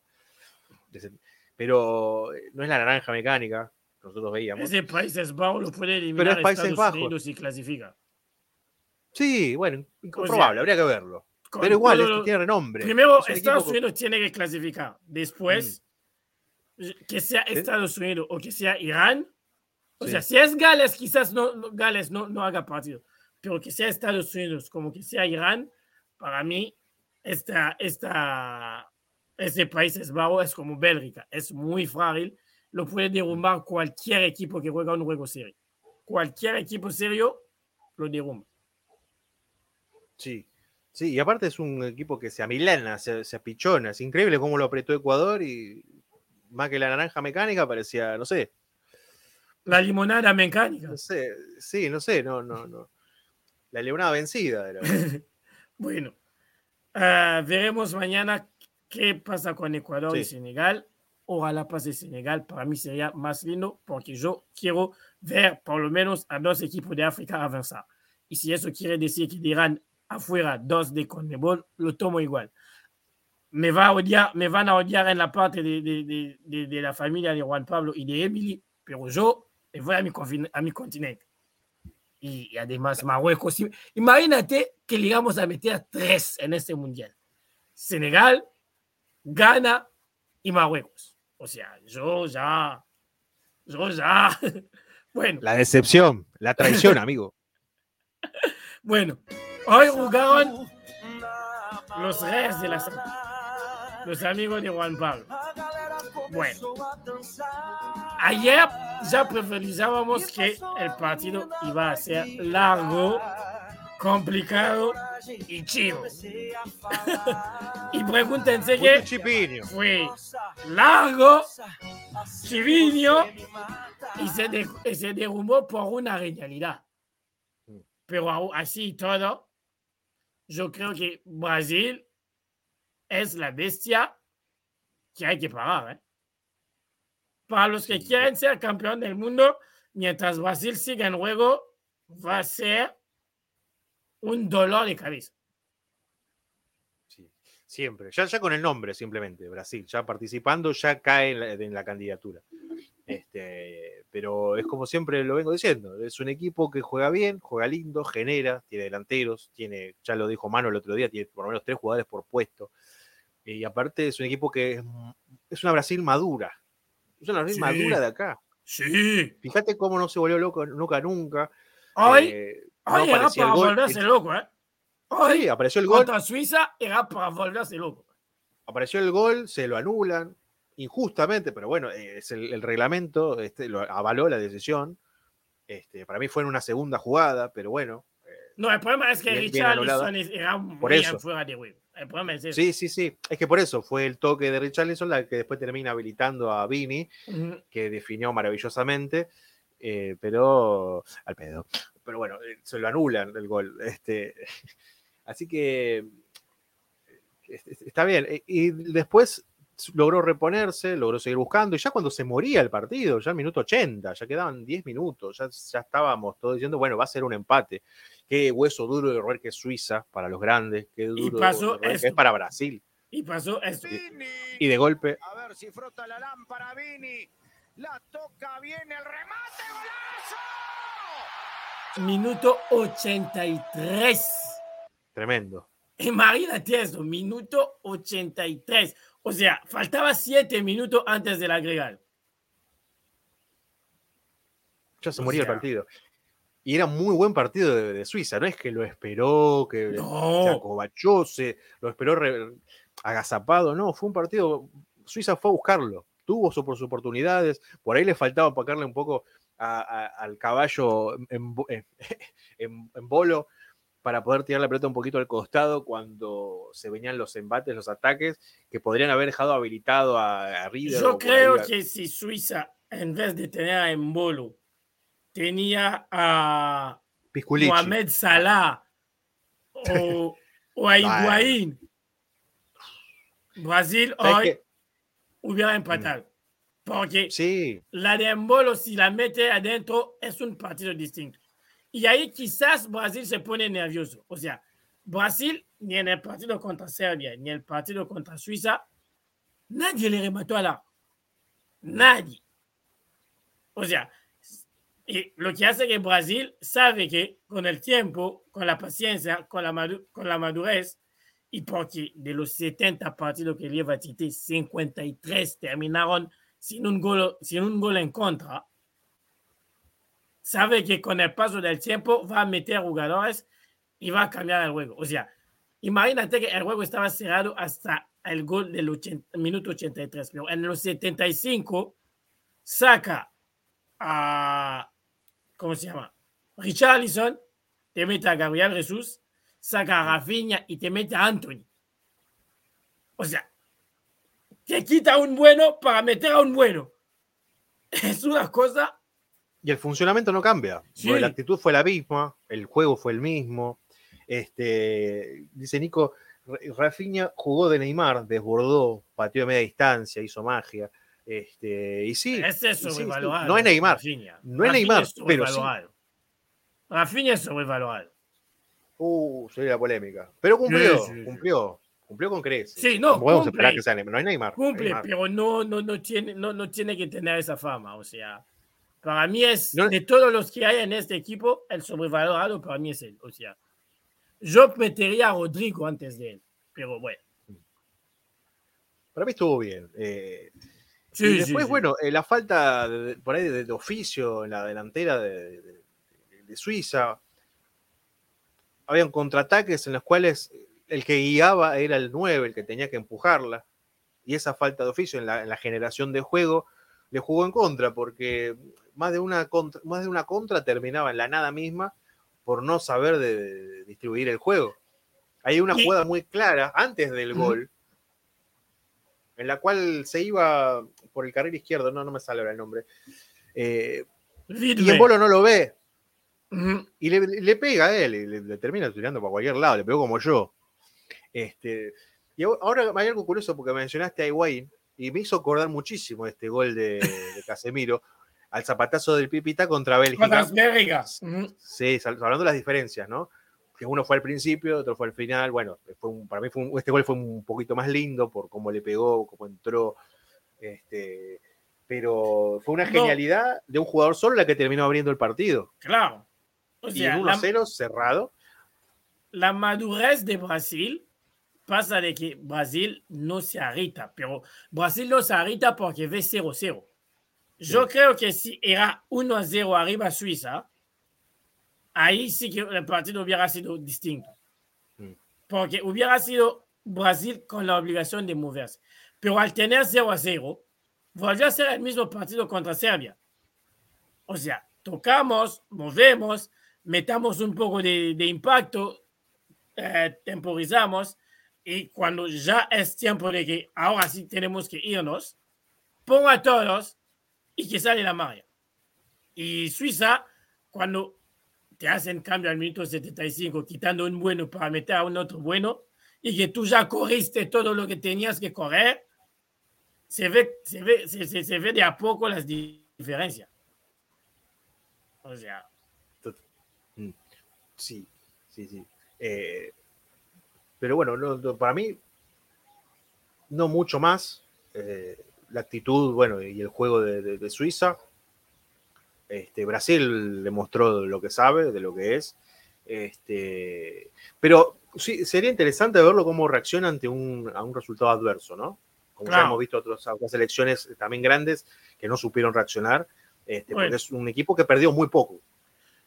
de set- Pero eh, no es la naranja mecánica nosotros veíamos. Ese Países Bajos lo puede Pero eliminar es Países Estados Bajos. Unidos y clasifica. Sí, bueno, incomprobable, habría que verlo. Pero igual, todo es que lo- tiene renombre. Primero, Es Estados equipo- Unidos tiene que clasificar. Después, que sea Estados Unidos o que sea Irán. O Sí. sea, si es Gales, quizás no, no- Gales no, no haga partido. Pero que sea Estados Unidos como que sea Irán, para mí, esta, esta, este país es bajo, es como Bélgica. Es muy frágil. Lo puede derrumbar cualquier equipo que juega un juego serio. Cualquier equipo serio lo derrumba. Sí, sí, y aparte es un equipo que se amilana, se, se apichona. Es increíble cómo lo apretó Ecuador y más que la naranja mecánica parecía, no sé, La limonada mecánica. no sé, sí, no sé, no, no, no. La leonada vencida era. *laughs* Bueno, ah, veremos mañana qué pasa con Ecuador y. Senegal. Ojalá pase Senegal, para mí sería más lindo porque yo quiero ver por lo menos a dos equipos de África avanzar. Y si eso quiere decir que dirán afuera dos de Conmebol, lo tomo igual. Me, va a odiar, me van a odiar en la parte de, de- de- de- la familia de Juan Pablo y de Emily, pero yo me voy a mi, confin- a mi continente. Y, y además Marruecos. Imagínate que le vamos a meter tres en este mundial. Senegal, Ghana y Marruecos. O sea, yo ya, yo ya. *laughs* Bueno, La decepción, la traición, *laughs* amigo. bueno. Hoy jugaron los reyes de la Los amigos de Juan Pablo. Bueno, ayer ya preferizábamos que el partido iba a ser largo, complicado y chido. *laughs* y pregúntense qué fue largo, chiviño y se, de- y se derrumbó por una genialidad. Pero au- así y todo, yo creo que Brasil es la bestia que hay que parar. ¿eh? Para los que quieren ser campeón del mundo, mientras Brasil siga en juego, va a ser un dolor de cabeza. Sí, siempre. Ya, ya con el nombre, simplemente, Brasil. Ya participando, ya cae en la, en la candidatura. Este, pero pero es como siempre lo vengo diciendo, es un equipo que juega bien, juega lindo, genera, tiene delanteros, tiene, ya lo dijo Mano el otro día, tiene por lo menos tres jugadores por puesto. Y aparte es un equipo que es, es una Brasil madura. Es una Brasil Sí. madura de acá. Sí. Fíjate cómo no se volvió loco nunca, nunca. Hoy, Eh, hoy no era para volverse loco, ¿eh? Hoy, Sí, apareció el gol, contra Suiza, era para volverse loco. apareció el gol, se lo anulan, injustamente, pero bueno, eh, es el, el reglamento, este, lo avaló la decisión. Este, para mí fue en una segunda jugada, pero bueno. No, el problema es que Bien-. Richarlison era muy Por eso. fuera de juego. El problema es eso. sí, sí, sí. Es que por eso fue el toque de Richarlison la que después termina habilitando a Vini, que definió maravillosamente, eh, pero al pedo. Pero bueno, eh, se lo anulan el gol. Este, *laughs* así que eh, está bien. Y después logró reponerse, logró seguir buscando, y ya cuando se moría el partido, ya al minuto 80, ya quedaban 10 minutos, ya, ya estábamos todos diciendo, bueno, va a ser un empate. Qué hueso duro de roer que es Suiza para los grandes, qué duro de pasó roer que es para Brasil. Y pasó esto. Vini. Y de golpe, A ver si frota la lámpara Vini. La toca bien el remate. ¡Golazo! Minuto 83. tremendo. Imagínate eso, minuto 83. O sea, faltaba 7 minutos antes del agregar. Ya se O moría el sea- partido. Y era muy buen partido de, de Suiza, no es que lo esperó, que se No, acobachó, se lo esperó re- agazapado, no, fue un partido, Suiza fue a buscarlo, tuvo sus sus oportunidades, por ahí le faltaba empacarle un poco a- a- al caballo en, bo- en- *laughs* en- en bolo para poder tirar la pelota un poquito al costado cuando se venían los embates, los ataques, que podrían haber dejado habilitado a, a Rieder yo creo a- que si Suiza, en vez de tener a Embolo, tenía a. Mohamed Salah o, *laughs* o a. Higuaín, Brasil ¿Sabes hoy qué? hubiera empatado. Porque Sí, la de Embolo, si la mete adentro, es un partido distinto. Y ahí quizás Brasil se pone nervioso. O sea, Brasil, ni en el partido contra Serbia, ni el partido contra Suiza, nadie le remató a la. Nadie. O sea, y lo que hace que Brasil sabe que con el tiempo, con la paciencia, con la, con la madurez, y porque de los 70 partidos que lleva Tite, 53 terminaron sin un gol, sin un gol en contra, sabe que con el paso del tiempo va a meter jugadores y va a cambiar el juego. O sea, imagínate que el juego estaba cerrado hasta el gol del 80 minuto 83, pero en los 75 saca a, ¿cómo se llama? Richarlison, te mete a Gabriel Jesús, saca a Rafinha y te mete a Anthony. O sea, te quita un bueno para meter a un bueno. *laughs* Es una cosa. Y el funcionamiento no cambia. Sí. La actitud fue la misma, el juego fue el mismo. Este, dice Nico, Ra- Rafinha jugó de Neymar, desbordó, pateó de media distancia, hizo magia. Este, y sí, Es no es Neymar. Rafinha. No es Rafinha Neymar, es pero sí. Rafinha es sobrevalorado. Uh, sería la polémica. Pero cumplió, Sí, sí, sí. cumplió, cumplió con creces. Sí, no, Podemos cumple. esperar que sea Neymar. No hay Neymar. Cumple, Neymar. pero no, no, no, tiene, no, no tiene que tener esa fama. O sea, para mí es, No- de todos los que hay en este equipo, el sobrevalorado para mí es él. O sea, yo metería a Rodrigo antes de él. Pero bueno. Para mí estuvo bien. Eh, Sí, y después, sí. bueno, eh, la falta de- por ahí de, de oficio en la delantera de, de- de Suiza. Habían contraataques en los cuales el que guiaba era el 9, el que tenía que empujarla. Y esa falta de oficio en la, en la generación de juego le jugó en contra, porque más de, una contra, más de una contra terminaba en la nada misma por no saber de, de distribuir el juego. Hay una Y- jugada muy clara antes del gol, en la cual se iba por el carril izquierdo, no, no me sale ahora el nombre. Eh, y en bolo no lo ve, y le, le pega a él, y le, le termina tirando para cualquier lado, le pegó como yo. Este, y ahora- hay algo curioso porque mencionaste a Higuaín, y me hizo acordar muchísimo este gol de, de Casemiro al zapatazo del Pipita contra Bélgica. Contra Bélgica. Sí, hablando de las diferencias, ¿no? Que uno fue al principio, otro fue al final. Bueno, fue un- para mí fue un- este gol fue un poquito más lindo por cómo le pegó, cómo entró. Este, pero fue una No. genialidad de un jugador solo la que terminó abriendo el partido. Claro. O Y sea, en la, 1-0 cerrado. la madurez de Brasil pasa de que Brasil no se agita, pero Brasil no se agita porque ve 0-0. Yo Sí. creo que si era 1-0 arriba Suiza, ahí sí que el partido hubiera sido distinto. Mm. Porque hubiera sido Brasil con la obligación de moverse. Pero al tener 0-0, volvió a ser el mismo partido contra Serbia. O sea, tocamos, movemos, metamos un poco de, de impacto, eh, temporizamos y cuando ya es tiempo de que ahora sí tenemos que irnos, pongo a todos y que sale la magia. Y Suiza, cuando te hacen cambio al minuto 75, quitando un bueno para meter a un otro bueno, y que tú ya corriste todo lo que tenías que correr, se ve, se ve, se, ve de a poco las di- diferencias. O sea, Sí, sí, sí. Eh, pero bueno, no- no, para mí, no mucho más. Eh, la actitud, bueno, y el juego de Suiza. Este, Brasil demostró lo que sabe, de lo que es. Este, pero sí, sería interesante verlo cómo reacciona ante un, a un resultado adverso, ¿no? Como ya hemos visto otros, otras elecciones también grandes que no supieron reaccionar, este, Bueno. porque es un equipo que perdió muy poco.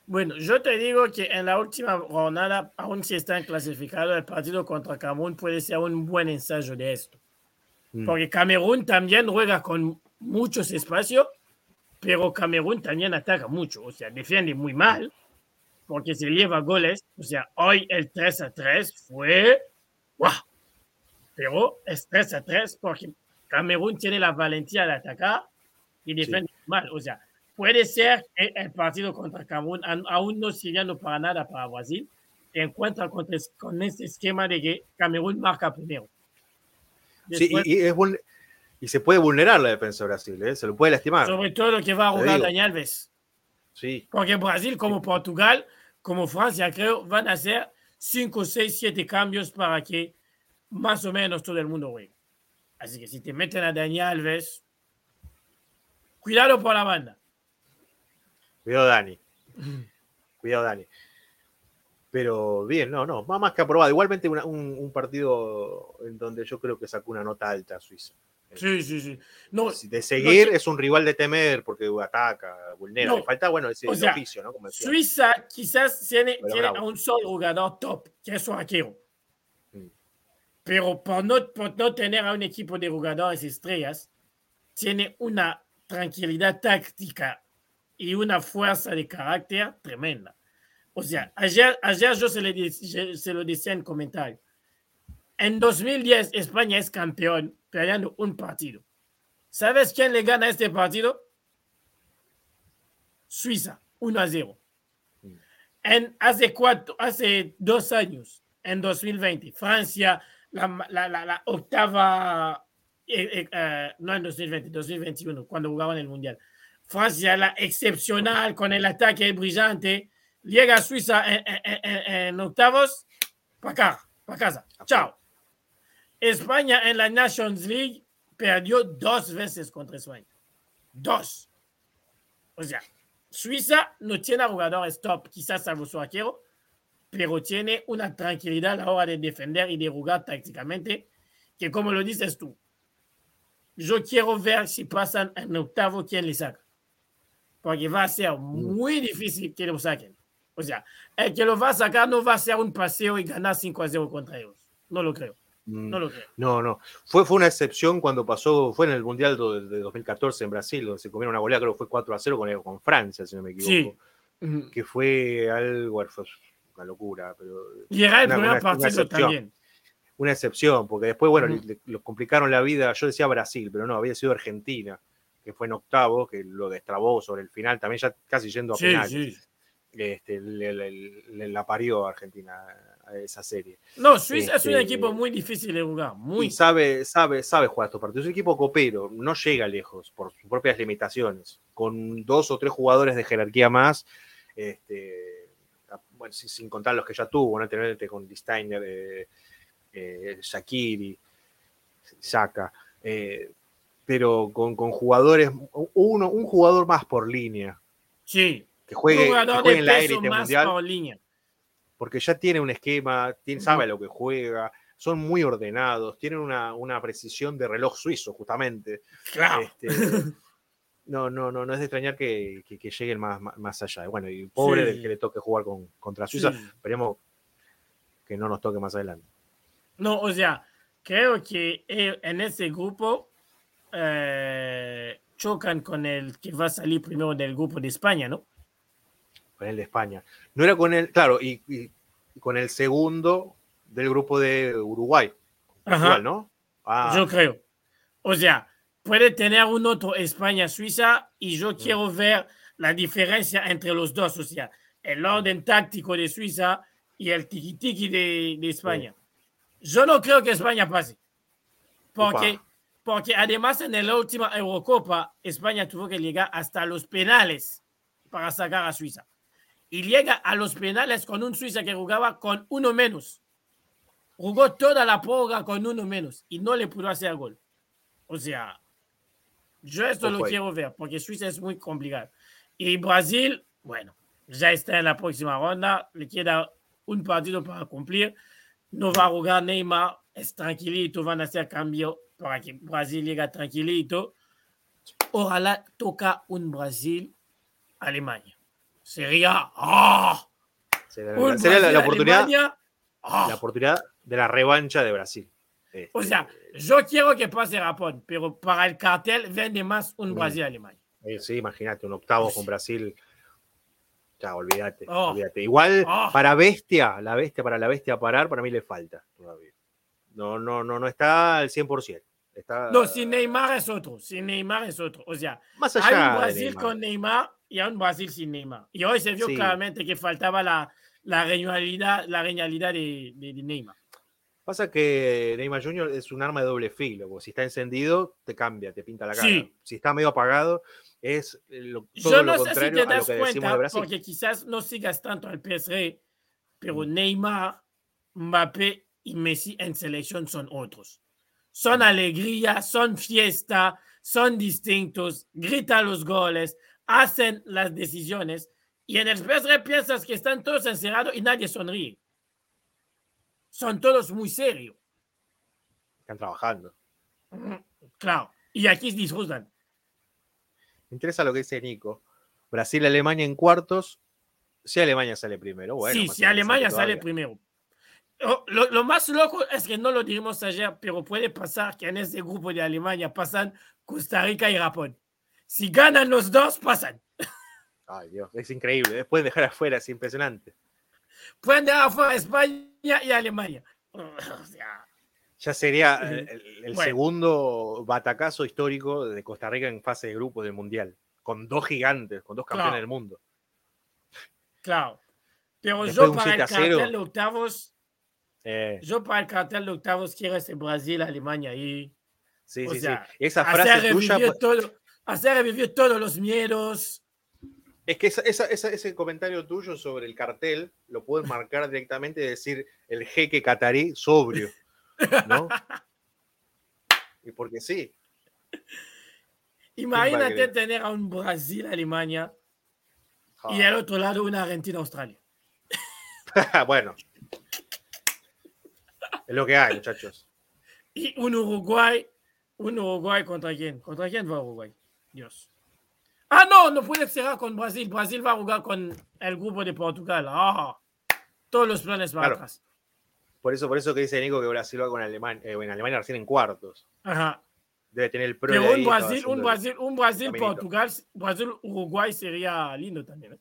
Bueno, yo te digo que en la última jornada, aún si están clasificados, el partido contra Camerún puede ser un buen ensayo de esto. Mm. Porque Camerún también juega con muchos espacios, pero Camerún también ataca mucho. O sea, defiende muy mal, porque se lleva goles. O sea, hoy el 3 a 3 fue. ¡Guau! Pero es 3 a 3 porque Camerún tiene la valentía de atacar y defiende mal. O sea, puede ser que el partido contra Camerún, aún no sirviendo para nada para Brasil, se encuentra con, con este esquema de que Camerún marca primero. Sí, y, y es y se puede vulnerar la defensa de Brasil, ¿eh? se lo puede lastimar. sobre todo lo que va a jugar. Dani Alves. Sí, Porque Brasil, como Portugal, como Francia, creo, van a hacer 5, 6, 7 cambios para que más o menos todo el mundo juegue. Así que si te meten a Dani Alves, cuidado por la banda. cuidado Dani. Cuidado Dani. Pero bien, no, no, va más que aprobado. Igualmente una- un, un partido en donde yo creo que sacó una nota alta Suiza. Sí, sí, sí. No, De seguir no, es un rival de temer porque ataca, vulnera. No. Le falta, bueno, ese O sea, oficio, ¿no? Como decía. Suiza quizás tiene, tiene a un solo jugador top, que es su arquero. Mm. Pero por no, por no tener a un equipo de jugadores estrellas, tiene una tranquilidad táctica y una fuerza de carácter tremenda. O sea, ayer, ayer yo se, le se lo decía en comentario. En 2010 España es campeón perdiendo un partido. ¿Sabes quién le gana este partido? Suiza, 1 a 0. En, hace, cuatro, hace dos años, en 2020, Francia, la, la, la, la octava, eh, eh, eh, no en 2020, 2021, cuando jugaban el Mundial. Francia, la excepcional, con el ataque brillante, llega a Suiza en, en- en- en octavos, para acá, para casa. Chao. España en la Nations League perdió dos veces contra España. Dos. O sea, Suiza no tiene jugadores top, quizás salvo su arquero, pero tiene una tranquilidad a la hora de defender y de jugar tácticamente, que como lo dices tú, yo quiero ver si pasan en octavo quién le saca. Porque va a ser muy difícil que lo saquen. O sea, el que lo va a sacar no va a ser un paseo y ganar 5 a 0 contra ellos. No lo creo. Mm, No lo creo. No, no. Fue, fue una excepción cuando pasó, fue en el Mundial de, de 2014 en Brasil, donde se comieron una goleada, creo que fue 4 a 0 con, con Francia, si no me equivoco. Sí. Que fue algo, fue una locura, pero Y era el Una- primer una- partido excepción. también. una excepción, porque después, bueno, Ujú. le, le complicaron la vida. Yo decía Brasil, pero no, había sido Argentina, que fue en octavo, que lo destrabó sobre el final, también ya casi yendo a Sí, penales. sí. Este, le, le- le- la parió a Argentina esa serie. No, Suiza es un Este- equipo muy difícil de jugar. Muy. Y sabe, sabe, sabe jugar estos partidos. Es un equipo copero, no llega lejos por sus propias limitaciones. Con dos o tres jugadores de jerarquía más, este, bueno, sin, sin contar los que ya tuvo, ¿no? Tener con Di Steiner, eh, eh, Shakiri, Saka. eh, pero con, con jugadores, uno, un jugador más por línea, Sí, que juegue, que juegue en la élite mundial, por línea. Porque ya tiene un esquema, tiene, sabe lo que juega, son muy ordenados, tienen una, una precisión de reloj suizo, justamente. Claro. Este, no, no, no, no es de extrañar que, que- que lleguen más, más, allá. Bueno, y pobre Sí. del que le toque jugar con, contra Suiza, Sí. esperemos que no nos toque más adelante. No, o sea, creo que eh, en ese grupo eh, chocan con el que va a salir primero del grupo de España, ¿no? Con el de España. No era con el, claro, y, y- y con el segundo del grupo de Uruguay. Ajá. Igual, ¿no? Ah, Yo creo. O sea, puede tener un otro España-Suiza y yo quiero ver la diferencia entre los dos, o sea, el orden táctico de Suiza y el tiki-tiki de, de España. Yo no creo que España pase. Porque, porque además en la última Eurocopa, España tuvo que llegar hasta los penales para sacar a Suiza. Y llega a los penales con un Suiza que jugaba con uno menos. Jugó toda la prórroga con uno menos y no le pudo hacer gol. O sea, yo esto lo Ojo ahí. quiero ver porque Suiza es muy complicado. Y Brasil, bueno, ya está en la próxima ronda, le queda un partido para cumplir. No va a jugar Neymar, es tranquilito, van a hacer cambio para que Brasil llegue tranquilito. Ojalá toca un Brasil-Alemania. Sería ¡ah! sería, un sería la, la oportunidad, ¡ah! la oportunidad de la revancha de Brasil. Este, O sea, yo quiero que pase Japón, pero para el cartel vende más un. Brasil-Alemania. Eh, Sí, imagínate, un octavo con Brasil. Ya, olvídate, Oh. olvídate. Igual Oh. para bestia, la bestia, para la bestia parar, para mí le falta todavía. No, no, no, no está al 100%. Está No, sin Neymar es otro, sin Neymar es otro. O sea, más hay allá. un de Brasil con Neymar y hay un Brasil sin Neymar. Y hoy se vio Sí. claramente que faltaba la, la genialidad, la genialidad de, de- de Neymar. Pasa que Neymar Jr. es un arma de doble filo, porque si está encendido, te cambia, te pinta la cara. Sí. Si está medio apagado, es lo- todo Yo lo no sé si contrario te a lo das que decimos de cuenta, Brasil. porque quizás no sigas tanto al PSG, pero Mm. Neymar, Mbappé y Messi en selección son otros. Son alegría, son fiesta, son distintos, gritan los goles, hacen las decisiones. Y en el PSG piensas que están todos encerrados y nadie sonríe. Son todos muy serios. Están trabajando. Claro. Y aquí disfrutan. Me interesa lo que dice Nico. Brasil-Alemania en cuartos. Si Alemania sale primero, bueno. sí, si Alemania sale primero. Lo, lo- lo más loco es que no lo dijimos ayer, pero puede pasar que en ese grupo de Alemania pasan Costa Rica y Japón. Si ganan los dos, pasan. Ay, Dios, es increíble. Después dejar afuera, es impresionante. Pueden dejar afuera España y Alemania. *laughs* O sea, Ya sería el, el- el Bueno. segundo batacazo histórico de Costa Rica en fase de grupos del Mundial. Con dos gigantes, con dos campeones Claro. del mundo. claro. Pero Después de yo para el 7 a 0. cartel de octavos, Eh, yo para el cartel de octavos quiero ese Brasil, Alemania y sí, o sí, sea, sí. Esa frase tuya. todo, hacer revivir todos los miedos. Es que esa- esa- esa- ese comentario tuyo sobre el cartel lo puedes marcar directamente y decir el jeque catarí sobrio. ¿No? *laughs* y porque sí. Imagínate tener a un Brasil, Alemania Ah. y al otro lado una Argentina, Australia. *laughs* bueno. Es lo que hay, muchachos. Y un Uruguay, un Uruguay contra quién? ¿Contra quién va Uruguay? Dios. Ah, no, no puede ser con Brasil. Brasil va a jugar con el grupo de Portugal. Ah, todos los planes van Claro. atrás. Por eso, por eso que dice Nico que Brasil va con Alemania, eh, en Alemania recién en cuartos. Ajá. Debe tener el pro. Pero un Brasil, un Brasil, un Brasil. Portugal, Brasil, Uruguay sería lindo también. ¿eh?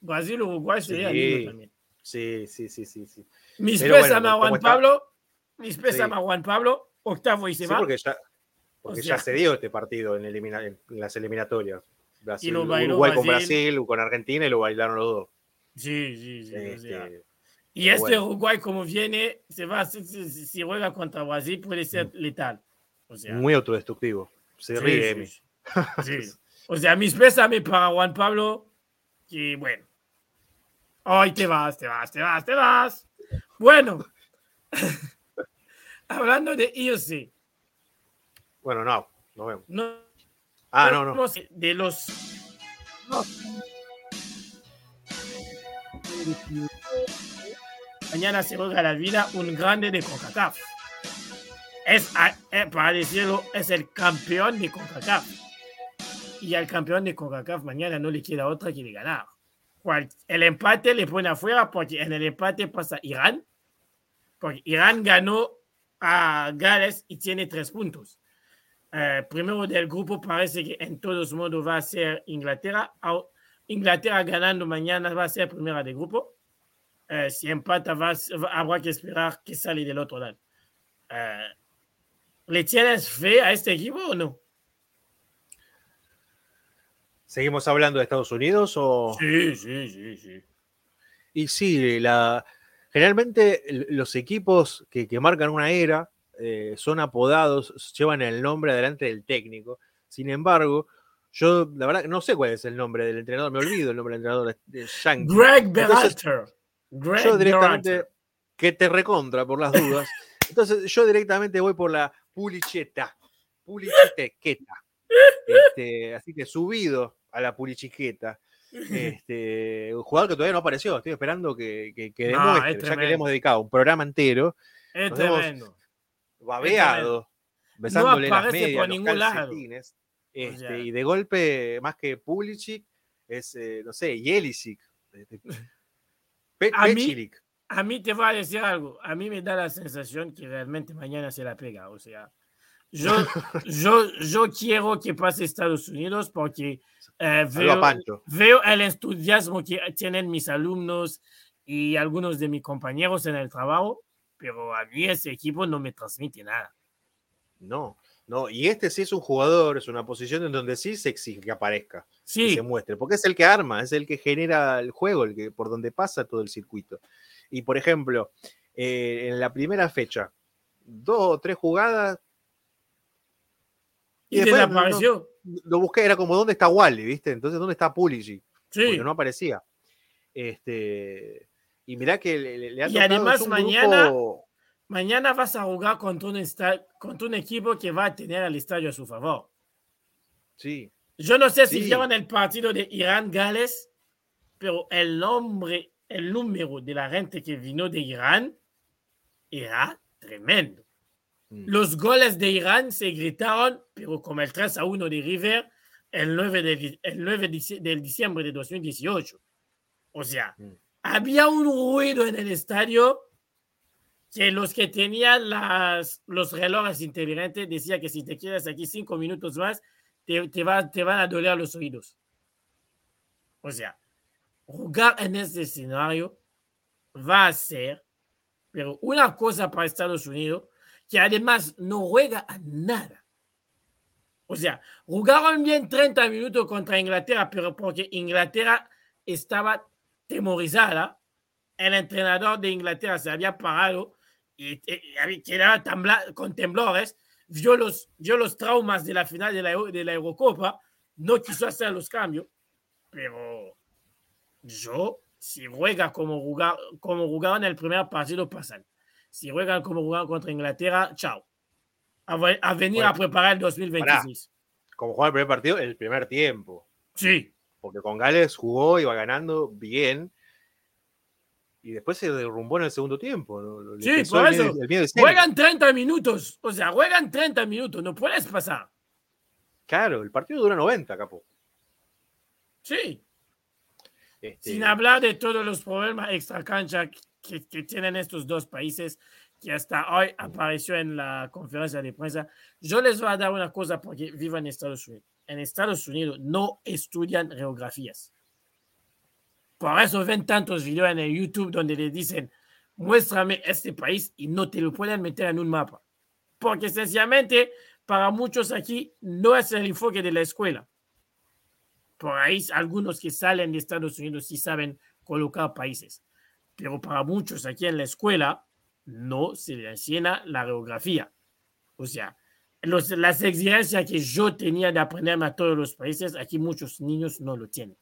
Brasil, Uruguay sería Sí. lindo también. Sí, sí, sí, sí, sí. Mis Pero pésame bueno, a Juan Pablo. Mis pésame Sí. a Juan Pablo. Octavo y se Sí, va. porque ya, porque O ya sea- se dio este partido en, elimina- en las eliminatorias. Brasil, lo bailó Uruguay con Brasil. Con Argentina y lo bailaron los dos. Sí, sí, sí. o Este, sea. Y este bueno. Uruguay, como viene, se va, si, si- juega contra Brasil, puede ser letal. O sea, muy autodestructivo. Se sí, ríe, sí, sí. *laughs* O sea, mis pésame para Juan Pablo. Que bueno. Hoy te vas, te vas, te vas, te vas. Bueno. *laughs* Hablando de irse. Bueno, no. Nos vemos. No, Ah, no, no. De los. Mañana se juega la vida un grande de CONCACAF. Es, a- eh, para decirlo, es el campeón de CONCACAF. Y al campeón de CONCACAF mañana no le queda otra que de ganar. El empate le pone afuera porque en el empate pasa Irán. Porque Irán ganó a Gales y tiene tres puntos. Eh, primero del grupo parece que en todos modos va a ser Inglaterra. Inglaterra ganando mañana va a ser primera de grupo. Eh, si empata va, habrá que esperar que sale del otro lado. Eh, ¿Le tienes fe a este equipo o no? ¿Seguimos hablando de Estados Unidos o...? Sí, sí, sí, sí. Y sí, la, generalmente los equipos que, que marcan una era eh, son apodados, llevan el nombre adelante del técnico. Sin embargo, yo la verdad no sé cuál es el nombre del entrenador, me olvido el nombre del entrenador de, de Yankee. Greg Berhalter. Greg yo directamente, Berhalter. que te recontra por las dudas. Entonces, yo directamente voy por la pulicheta. Pulichetequeta. Este, así que subido a la pulichiqueta. Este, un jugador que todavía no apareció. Estoy esperando que, que, que No, demuestre, es ya que le hemos dedicado un programa entero, Es hemos tremendo. Babeado, besándole las aparece medias, por los ningún calcetines. Este, sea. y de golpe, más que Pulisic, es, eh, no sé, Jelisic. este, Pe- A mí-. A mí te voy a decir algo. A mí me da la sensación que realmente mañana se la pega. O sea, yo, *laughs* yo, yo quiero que pase Estados Unidos porque eh, veo, veo el entusiasmo que tienen mis alumnos y algunos de mis compañeros en el trabajo, pero a mí ese equipo no me transmite nada. No, no. Y este sí es un jugador, es una posición en donde sí se exige que aparezca, que Sí, se muestre, porque es el que arma, es el que genera el juego, el que por donde pasa todo el circuito. Y por ejemplo, eh, en la primera fecha, dos o tres jugadas. y, después no- desapareció. no- lo busqué, era como ¿dónde está Wally? ¿Viste? Entonces, ¿dónde está Pulisic? Sí, Porque no aparecía. Este, y mirá que le, le- ha Y además mañana- grupo- mañana vas a jugar contra un, contra un equipo que va a tener al estadio a su favor. Sí, Yo no sé si Sí. vieron el partido de Irán-Gales, pero el nombre, el número de la gente que vino de Irán era tremendo. Mm. Los goles de Irán se gritaron, pero como el 3 a 1 de River el 9 de, el 9 dici- del diciembre de 2018. O sea, Mm. Había un ruido en el estadio que los que tenían las, los relojes inteligentes decían que si te quedas aquí cinco minutos más, te, te, va- te van a doler los oídos. O sea, jugar en este escenario va a ser, pero una cosa para Estados Unidos, que además no juega a nada. O sea, jugaron bien 30 minutos contra Inglaterra, pero porque Inglaterra estaba temorizada, el entrenador de Inglaterra se había parado y, y había quedado tembla- con temblores, vio los, vio los traumas de la final de la, de la Eurocopa, no quiso hacer los cambios, pero yo, si juega como, jugar, como jugaron el primer partido, pasan. Si juegan como jugaron contra Inglaterra, chao. A, a venir Bueno, a preparar el 2026. como jugaba el primer partido, el primer tiempo. Sí, Porque con Gales jugó, iba ganando bien. Y después se derrumbó en el segundo tiempo. ¿no? Sí, por eso. el miedo escénico. juegan 30 minutos. O sea, juegan 30 minutos. No puedes pasar. Claro, el partido dura 90, capo. Sí. Este, Sin hablar de todos los problemas extracancha que, que tienen estos dos países, que hasta hoy apareció en la conferencia de prensa. Yo les voy a dar una cosa porque vivo en Estados Unidos. En Estados Unidos no estudian geografías. Por eso ven tantos videos en el YouTube donde le dicen, muéstrame este país y no te lo pueden meter en un mapa. Porque sencillamente para muchos aquí no es el enfoque de la escuela. Por ahí algunos que salen de Estados Unidos sí saben colocar países. Pero para muchos aquí en la escuela no se les enseña la geografía. O sea, los- las exigencias que yo tenía de aprenderme a todos los países, aquí muchos niños no lo tienen.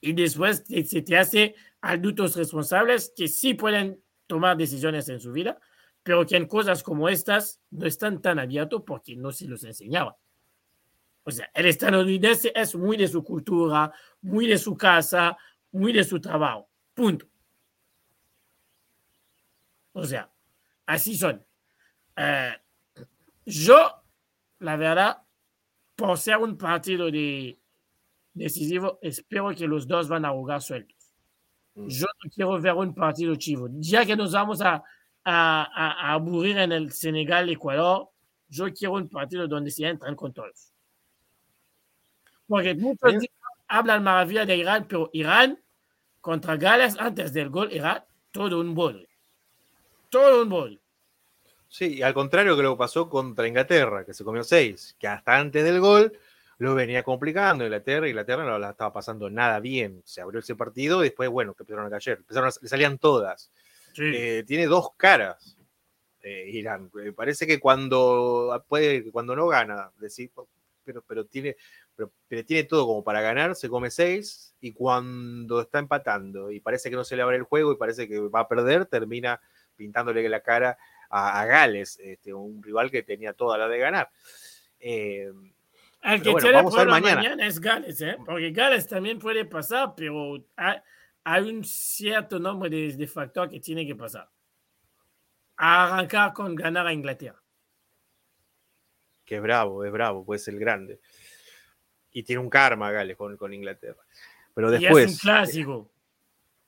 Y después se te hace adultos responsables que sí pueden tomar decisiones en su vida, pero que en cosas como estas no están tan abiertos porque no se los enseñaba. O sea, el estadounidense es muy de su cultura, muy de su casa, muy de su trabajo. Punto. O sea, así son. Eh, yo, la verdad, por ser un partido de decisivo, espero que los dos van a jugar sueltos. Mm. Yo no quiero ver un partido chivo. Ya que nos vamos a, a, a- aburrir en el Senegal-Ecuador, yo quiero un partido donde se entran con todos. Porque muchos dicen- hablan maravilla de Irán, pero Irán contra Gales antes del gol era todo un bol. Todo un bol. Sí, y al contrario que lo que pasó contra Inglaterra, que se comió seis, que hasta antes del gol lo venía complicando Inglaterra, Inglaterra no la estaba pasando nada bien. Se abrió ese partido y después, bueno, que empezaron a caer, empezaron a, le salían todas. Sí. Eh, tiene dos caras eh, Irán. Eh, parece que cuando puede, cuando no gana, decir, pero, pero tiene, pero, pero tiene todo como para ganar, se come seis, y cuando está empatando y parece que no se le abre el juego y parece que va a perder, termina pintándole la cara a, a Gales, este, un rival que tenía toda la de ganar. Eh, Pero que bueno, vamos a ver mañana. es Gales, ¿eh? porque Gales también puede pasar, pero hay, hay un cierto número de, de factores que tiene que pasar. A arrancar con ganar a Inglaterra. que es bravo, es bravo, puede ser grande. Y tiene un karma Gales con, con Inglaterra. Pero y es un después, clásico.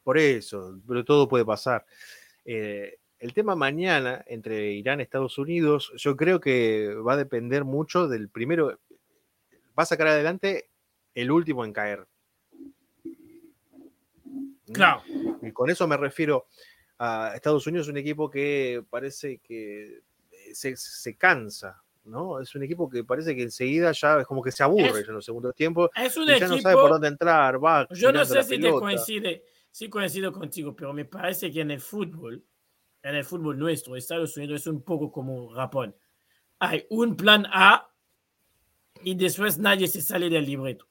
por eso, pero todo puede pasar. Eh, el tema mañana entre Irán y Estados Unidos, yo creo que va a depender mucho del primero. Va a sacar adelante el último en caer. Claro. Y con eso me refiero a Estados Unidos, un equipo que parece que eh, se, se cansa, ¿no? Es un equipo que parece que enseguida ya es como que se aburre Es- en los segundos tiempos Es un y ya equipo. no sabe por dónde entrar, va. Yo no sé si te coincide, si coincido contigo, pero me parece que en el fútbol, en el fútbol nuestro, Estados Unidos es un poco como Japón. Hay un plan A y después nadie se sale del libreto.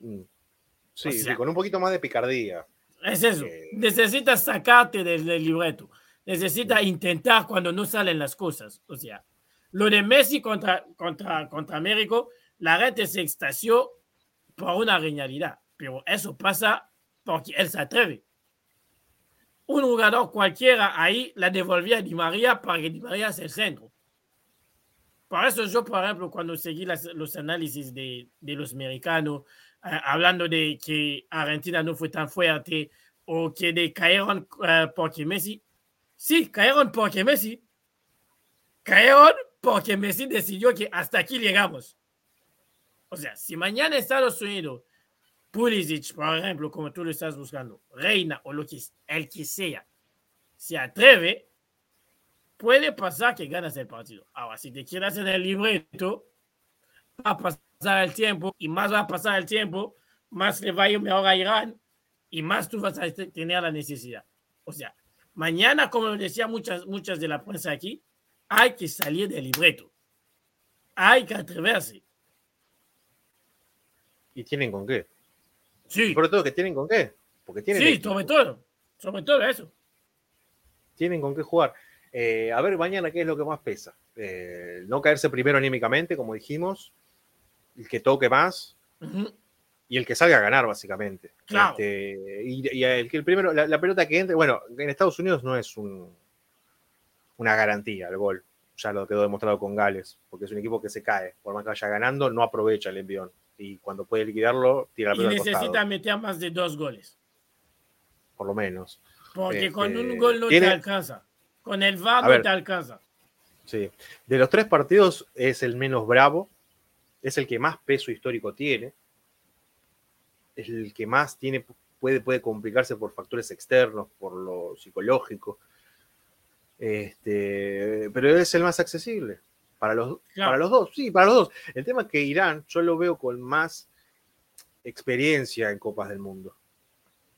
Mm. Sí, O sí, sea- con un poquito más de picardía. Es eso. Eh. Necesitas sacarte del, del libreto. Necesitas intentar cuando no salen las cosas. O sea, lo de Messi contra, contra, contra Américo, la gente se extasió por una genialidad. Pero eso pasa porque él se atreve. Un jugador cualquiera ahí la devolvía a Di María para que Di María el centro. Por eso yo, por ejemplo, cuando seguí los análisis de, de los americanos, eh, hablando de que Argentina no fue tan fuerte o que de cayeron eh, porque Messi, sí, cayeron porque Messi, cayeron porque Messi decidió que hasta aquí llegamos. O sea, si mañana Estados Unidos, Pulisic, por ejemplo, como tú lo estás buscando, Reina o lo que, el que sea, se atreve, puede pasar que ganas el partido. Ahora, si te quedas en el libreto, va a pasar el tiempo y más va a pasar el tiempo, más le va a ir mejor a Irán y más tú vas a te- tener la necesidad. O sea, mañana, como decía muchas, muchas de la prensa aquí, hay que salir del libreto. Hay que atreverse. ¿Y tienen con qué? Sí, sobre todo que tienen con qué. Porque tienen, sí, sobre todo. Sobre todo eso. tienen con qué jugar. Eh, a ver, mañana, ¿qué es lo que más pesa? Eh, no caerse primero anímicamente, como dijimos. El que toque más, y el que salga a ganar, básicamente. Claro. Este, y, y el que el primero, la, la pelota que entre, bueno, en Estados Unidos no es un, una garantía el gol. Ya lo quedó demostrado con Gales, porque es un equipo que se cae. Por más que vaya ganando, no aprovecha el envión. Y cuando puede liquidarlo, tira la Y pelota al necesita costado, meter más de dos goles. por lo menos. Porque con Este, un gol no tiene- te alcanza. Con el VAR no ver. te alcanza. Sí. De los tres partidos es el menos bravo, es el que más peso histórico tiene, es el que más tiene, puede, puede complicarse por factores externos, por lo psicológico. Este, pero es el más accesible para los, Claro. para los dos. Sí, para los dos. El tema es que Irán yo lo veo con más experiencia en Copas del Mundo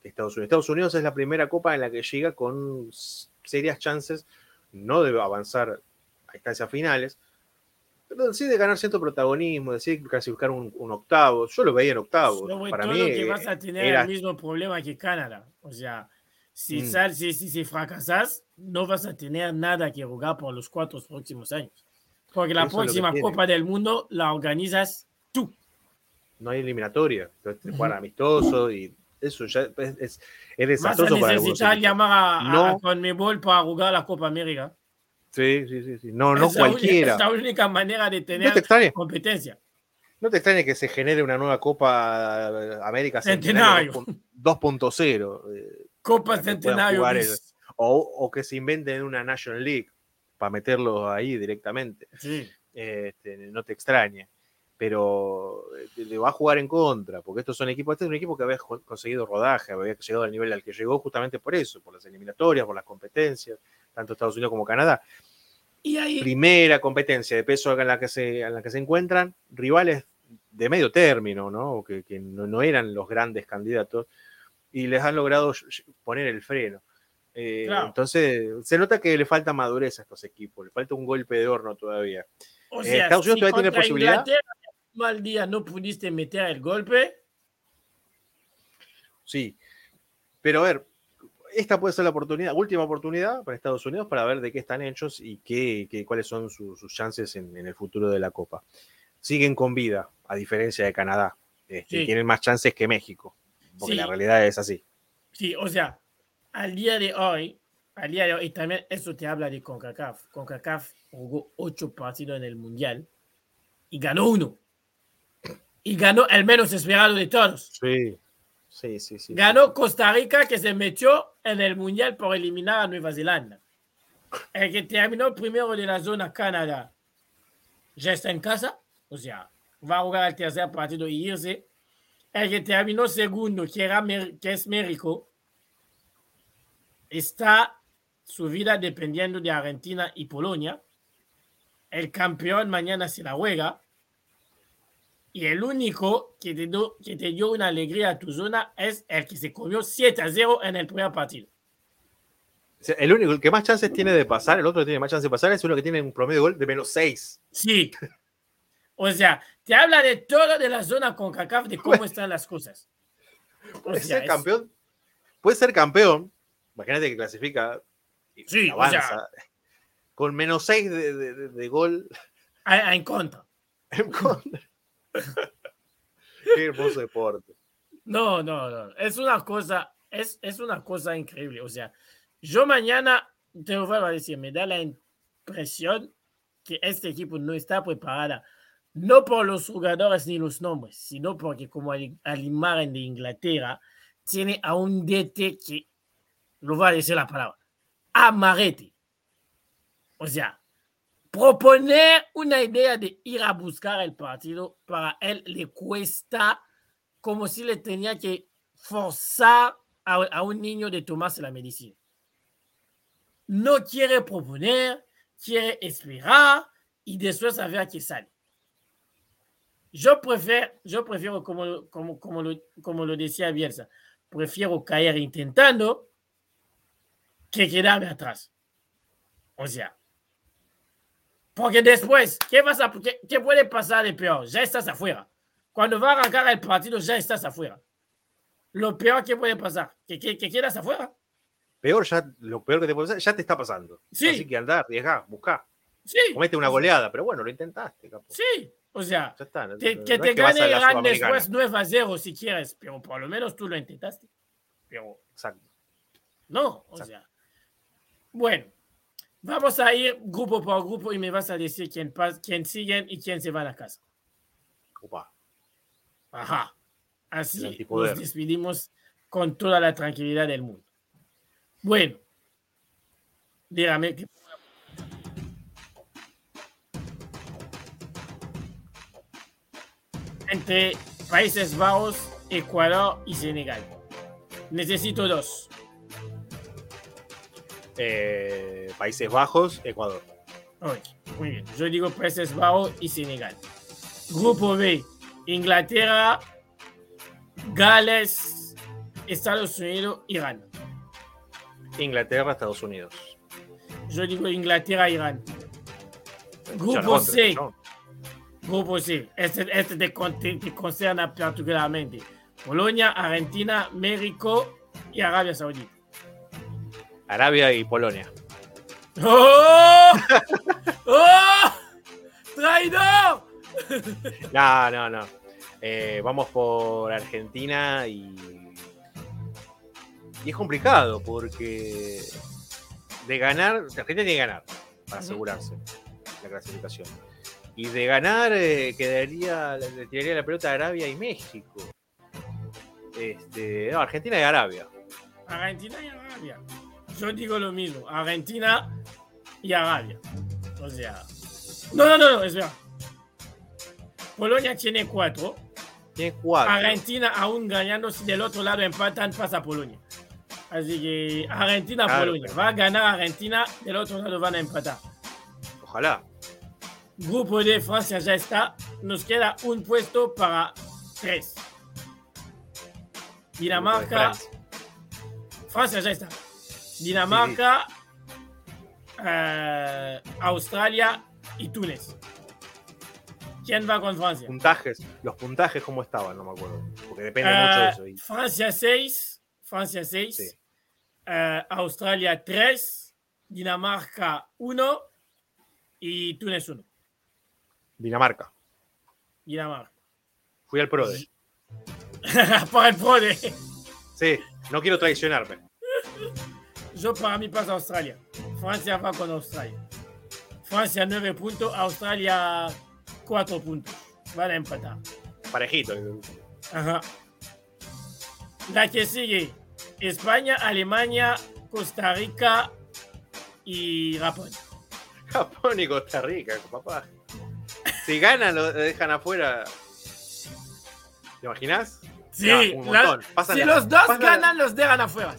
que Estados Unidos. Estados Unidos es la primera copa en la que llega con serias chances, no de avanzar a instancias finales, pero sí de ganar cierto protagonismo, decir clasificar un, un octavo. Yo lo veía en octavos. Sobre Para mí que vas a tener era- el mismo problema que Canadá. O sea, si, Mm. sal, si, si, si fracasas, no vas a tener nada que jugar por los cuatro próximos años. Porque la Eso próxima. Copa del Mundo la organizas tú. No hay eliminatoria. Entonces, te juegan amistoso y eso ya es, es, es Vas a desastroso para algunos necesitar equipos. llamar a, a- No. a Conmebol para jugar la Copa América. Sí, sí, sí, sí. No, no es, la única, cualquiera. es la única manera de No tener te extrañe. competencia. No te extrañe que se genere una nueva Copa eh, América Centenario. Centenario 2.0. eh, Copa Para Centenario. jugar el- O, o que se inventen una National League para meterlos ahí directamente. Sí. Este, no te extrañe. Pero eh, le va a jugar en contra, porque estos son equipos, este es un equipo que había conseguido rodaje, había llegado al nivel al que llegó justamente por eso, por las eliminatorias, por las competencias, tanto Estados Unidos como Canadá. Y ahí, Primera competencia de peso en la que se, en la que se encuentran, rivales de medio término, ¿no? O que, que no, no eran los grandes candidatos, y les han logrado poner el freno. Eh, Claro. Entonces, se nota que le falta madurez a estos equipos, le falta un golpe de horno todavía. o eh, Estados Unidos si todavía tiene posibilidad. Inglaterra, mal día no pudiste meter el golpe, Sí. Pero a ver, esta puede ser la oportunidad, última oportunidad para Estados Unidos para ver de qué están hechos y qué, qué- cuáles son su- sus chances en, en el futuro de la Copa. Siguen con vida, a diferencia de Canadá. Este, Sí. Tienen más chances que México, porque Sí. la realidad es así. Sí, o sea, al día de hoy, al día de hoy, y también eso te habla de CONCACAF. CONCACAF jugó ocho partidos en el Mundial y ganó uno. Y ganó el menos esperado de todos. Sí, sí, sí. sí. Ganó Costa Rica, que se metió en el Mundial por eliminar a Nueva Zelanda. El que terminó primero de la zona Canadá ya está en casa, o sea, va a jugar el tercer partido y irse. El que terminó segundo, que, era que es México, está su vida dependiendo de Argentina y Polonia. El campeón mañana se la juega. Y el único que te, do- que te dio una alegría a tu zona es el que se comió 7 a 0 en el primer partido. El único el que más chances tiene de pasar, el otro que tiene más chances de pasar, es uno que tiene un promedio de gol de menos 6. Sí. O sea, te habla de todo de la zona con CACAF, de cómo están las cosas. O Puede sea, ser es- campeón. Puede ser campeón. Imagínate que clasifica y Sí, o avanza. sea- con menos 6 de, de- gol a- a- en contra. *laughs* en contra. Qué hermoso deporte. No, no, no. Es una cosa, es, es una cosa increíble. O sea, yo mañana, te lo vuelvo a decir, me da la impresión que este equipo no está preparada, no por los jugadores ni los nombres, sino porque como al, al imagen de Inglaterra, tiene a un DT que, lo voy a decir la palabra, amarete. O sea, proponer una idea de ir a buscar el partido para él le cuesta como si le tenía que forzar a, un niño de tomarse la medicina. No quiere proponer, quiere esperar y después a ver qué sale. Yo prefiero, yo prefiero como, como, como, lo, como lo decía Bielsa, prefiero caer intentando que quedarme atrás. O sea, porque después, ¿qué, vas a, qué, qué puede pasar de peor? Ya estás afuera. Cuando va a arrancar el partido, ya estás afuera. Lo peor que puede pasar, que, que, que quedas afuera. Peor ya, lo peor que te puede pasar, ya te está pasando. Sí. Así que andar, arriesgá, buscá. Sí, Comete una goleada, pero bueno, lo intentaste, capo. sí. O sea, Ya está. no- te- no que te gane Irán después 9 a 0 si quieres, pero por lo menos tú lo intentaste. Pero Exacto. no, o Exacto. sea. Bueno, vamos a ir grupo por grupo y me vas a decir quién, quién siguen y quién se van a casa. Opa. Ajá. Así nos despedimos con toda la tranquilidad del mundo. Bueno, dígame que entre Países Bajos, Ecuador y Senegal. Necesito dos. Eh, Países Bajos, Ecuador. Muy bien. Yo digo Países Bajos y Senegal. Grupo B, Inglaterra, Gales, Estados Unidos, Irán. Inglaterra, Estados Unidos. Yo digo Inglaterra, Irán. Grupo C, ¿no? Grupo C. Este, este te- te concerna particularmente. Polonia, Argentina, México y Arabia Saudita. Arabia y Polonia. ¡Oh! ¡Oh! ¡Traidor! No, no, no. Eh, vamos por Argentina y. Y es complicado porque de ganar, Argentina tiene que ganar para asegurarse la clasificación. Y de ganar eh, quedaría, le tiraría la pelota a Arabia y México. Este, no, Argentina y Arabia. Argentina y Arabia. Yo digo lo mismo. Argentina y Arabia. O sea. No, no, no, no, espera. Polonia tiene cuatro. Tiene cuatro. Argentina aún ganando. Si del otro lado empatan, pasa Polonia. Así que Argentina, Claro, Polonia. Va a ganar Argentina. Del otro lado van a empatar. Ojalá. Grupo de Francia ya está. Nos queda un puesto para tres. Dinamarca. Francia ya está. Dinamarca, eh, Australia y Túnez. ¿Quién va con Francia? Puntajes, los puntajes cómo estaban, no me acuerdo. Porque depende Eh, mucho de eso. y- Francia 6, Francia 6, Sí. Australia 3, Dinamarca 1 y Túnez 1. Dinamarca. Dinamarca. Fui al PRODE. para *laughs* el PRODE. Sí, no quiero traicionarme. *laughs* Yo para mí pasa Australia. Francia va con Australia. Francia 9 puntos, Australia 4 puntos. Van a empatar. Parejito. Ajá. La que sigue, España, Alemania, Costa Rica y Japón. Japón y Costa Rica, papá. Si ganan, lo dejan afuera. ¿Te imaginas? Sí, No, un la- si la- los dos pasan- ganan, los dejan afuera.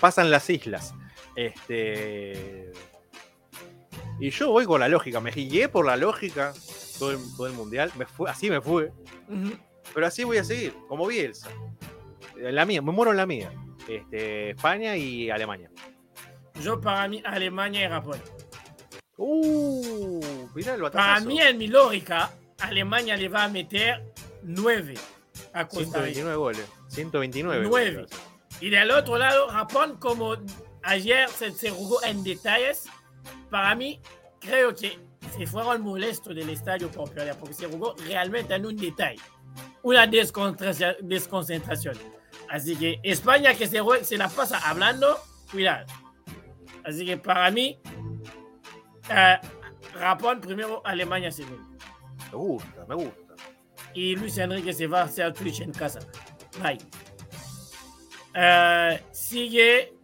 Pasan las islas. Este. Y yo voy con la lógica. Me guié por la lógica todo el, todo el mundial. Me fue, así me fue. Ujú. Pero así voy a seguir, como Bielsa. En La mía, me muero en la mía. Este, España y Alemania. Yo para mí, Alemania y Japón. Uh, mirá el Para mí, en mi lógica, Alemania le va a meter 9 a Costa Rica. 129 goles. 129 Nueve. goles. Del otro lado, Japón, como ayer se, se jugó en detalles, para mí creo que se fueron molestos del estadio perder, porque se jugó realmente en un detalle, una desconcentración. Así que España que se, se la pasa hablando, cuidado. Así que para mí, eh, Japón primero, Alemania segundo. Me gusta, me gusta. Y Luis Enrique se va a hacer Twitch en casa. Bye. Eh, sigue.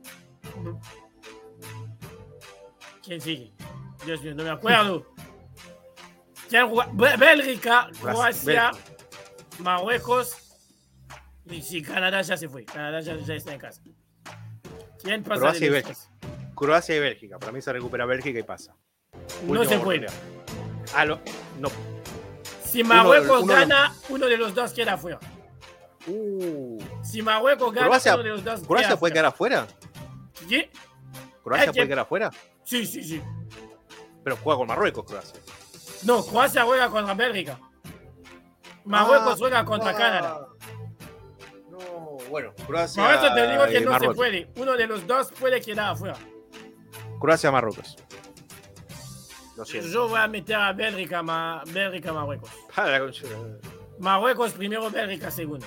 ¿Quién sigue? Dios mío, no me acuerdo. *laughs* Bélgica, Croacia, Marruecos. Y sí, Canadá ya se fue. Canadá ya, ya está en casa. ¿Quién pasa Croacia y Bélgica. Croacia y Bélgica. Para mí se recupera Bélgica y pasa. No se puede. Ah, lo- no. Si Marruecos uno gana, uno de los dos queda fuera. Uh, Si Marruecos gana, Croacia- uno de los dos ¿Croacia puede quedar afuera? fuera. ¿Qué? ¿Croacia puede que- quedar afuera? Sí, sí, sí. Pero juega con Marruecos, Croacia. No, Croacia juega contra Bélgica. Marruecos Ah, juega contra ah. Canadá. No, bueno, Croacia. Por eso te digo que no se puede. Uno de los dos puede quedar afuera. Croacia, Marruecos. Lo siento. Yo voy a meter a Bélgica, ma- Bélgica, Marruecos. Marruecos primero, Bélgica segundo.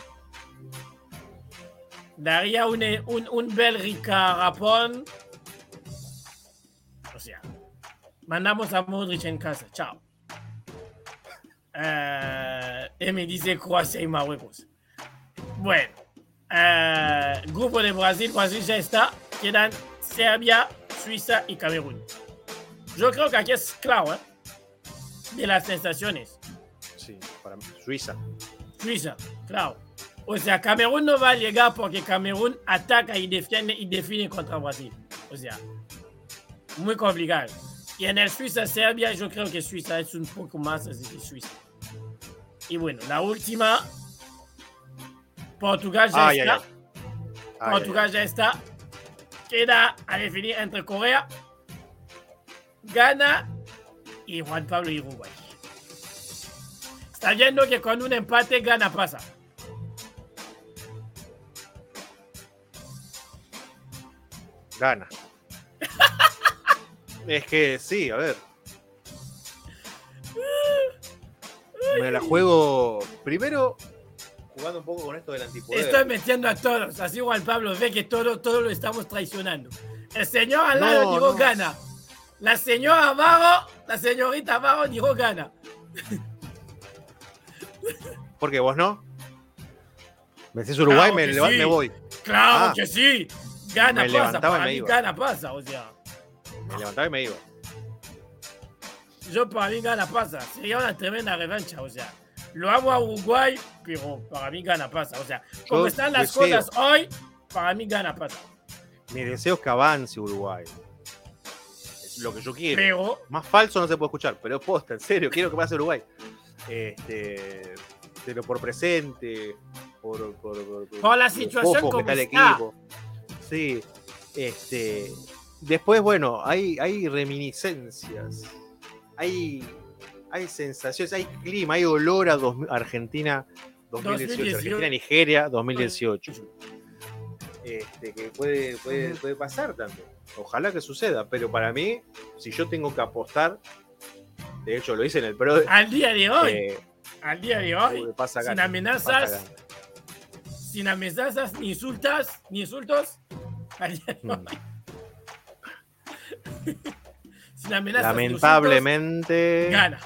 Daría un, un, un Bélgica-Japón. O sea, mandamos a Modric en casa. Chao. Eh, y me dice Croacia y Marruecos. Bueno, eh, grupo de Brasil, Brasil ya está. Quedan Serbia, Suiza y Camerún. Yo creo que aquí es claro, ¿eh? De las sensaciones. Sí, para mí. Suiza. Suiza, claro. O sea, Camerún no va a llegar porque Camerún ataca y defiende y define contra Brasil. O sea, muy complicado. Y en el Suiza-Serbia, yo creo que Suiza es un poco más así que Suiza. Y bueno, la última, Portugal ya ay, está. ay. Ay, Portugal ya está. Queda a definir entre Corea, Ghana y Juan Pablo y Uruguay. Está viendo que con un empate Ghana pasa. Gana. Es que sí, a ver. Me la juego primero jugando un poco con esto del antipoder. Estoy metiendo a todos, así Juan Pablo ve que todo, todo lo estamos traicionando. El señor al lado No, dijo no. gana. La señora abajo, la señorita abajo dijo gana. ¿Por qué vos no? Me decís Uruguay, Claro me, sí. me voy. Claro Ah. que sí. Gana Me pasa, para mí iba. gana pasa, o sea. Me levantaba y me iba. Yo para mí gana pasa. Sería una tremenda revancha, o sea. Lo hago a Uruguay, pero para mí gana pasa. O sea, como Yo están las deseo- cosas hoy, para mí gana pasa. Mi deseo es que avance Uruguay. Es lo que yo quiero. Pero Más falso no se puede escuchar, pero es posta, en serio, quiero que pase Uruguay. Este, pero por presente, por, por, por, Por la situación como está el equipo. Sí. Este, después, bueno, hay, hay reminiscencias, hay, hay sensaciones, hay clima, hay olor a dos- Argentina 2018, 2018. Argentina-Nigeria 2018. Este, que puede, puede, puede pasar también. Ojalá que suceda, pero para mí, si yo tengo que apostar, de hecho lo hice en el Pro, al día de hoy, eh, al día de hoy, pasa sin amenazas, pasa sin amenazas, ni insultas, ni insultos, *laughs* sin amenazas, Lamentablemente, gana.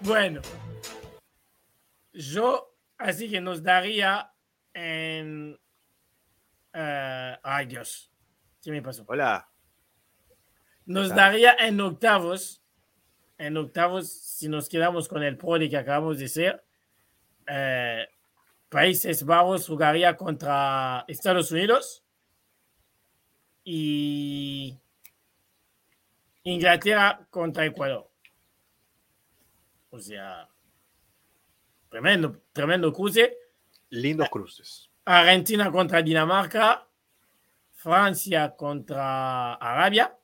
Bueno, yo así que nos daría en... ay Dios, ¿qué me pasó? hola, Nos daría en octavos, en octavos, si nos quedamos con el poli que acabamos de ser, eh, Países Bajos jugaría contra Estados Unidos y Inglaterra contra Ecuador. O sea, tremendo, tremendo cruce. lindos cruces. Argentina contra Dinamarca, Francia contra Arabia.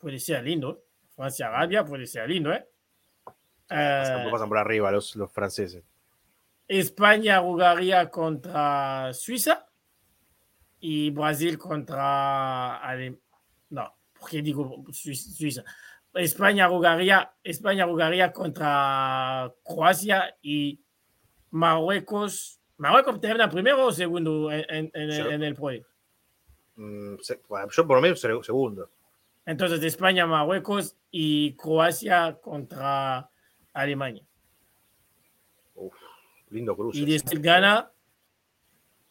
Puede ser lindo. Francia-Arabia puede ser lindo, ¿eh? Eh, pasan por arriba los, los franceses. España jugaría contra Suiza y Brasil contra Ale- no, ¿por qué digo Suiza? España jugaría, España jugaría contra Croacia y Marruecos. ¿Marruecos termina primero o segundo en, en- en- Sí. en el proyecto? Mm, yo por lo menos seg- segundo. Entonces España, Marruecos y Croacia contra Alemania. Lindo cruce. Y después gana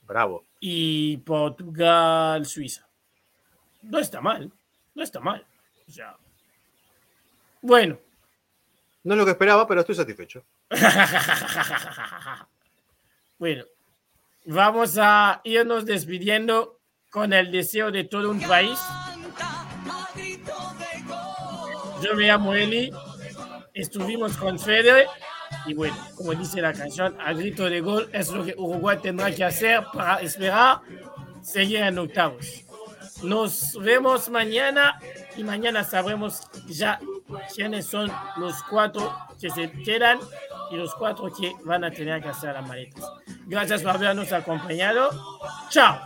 Bravo. y Portugal, Suiza. No está mal, no está mal. O sea, bueno, No es lo que esperaba, pero estoy satisfecho. *laughs* bueno, vamos a irnos despidiendo con el deseo de todo un país. Yo me llamo Eli, estuvimos con Fede y bueno, como dice la canción, a grito de gol es lo que Uruguay tendrá que hacer para esperar seguir en octavos. Nos vemos mañana y mañana sabremos ya quiénes son los cuatro que se quedan y los cuatro que van a tener que hacer las maletas. Gracias por habernos acompañado. Chao.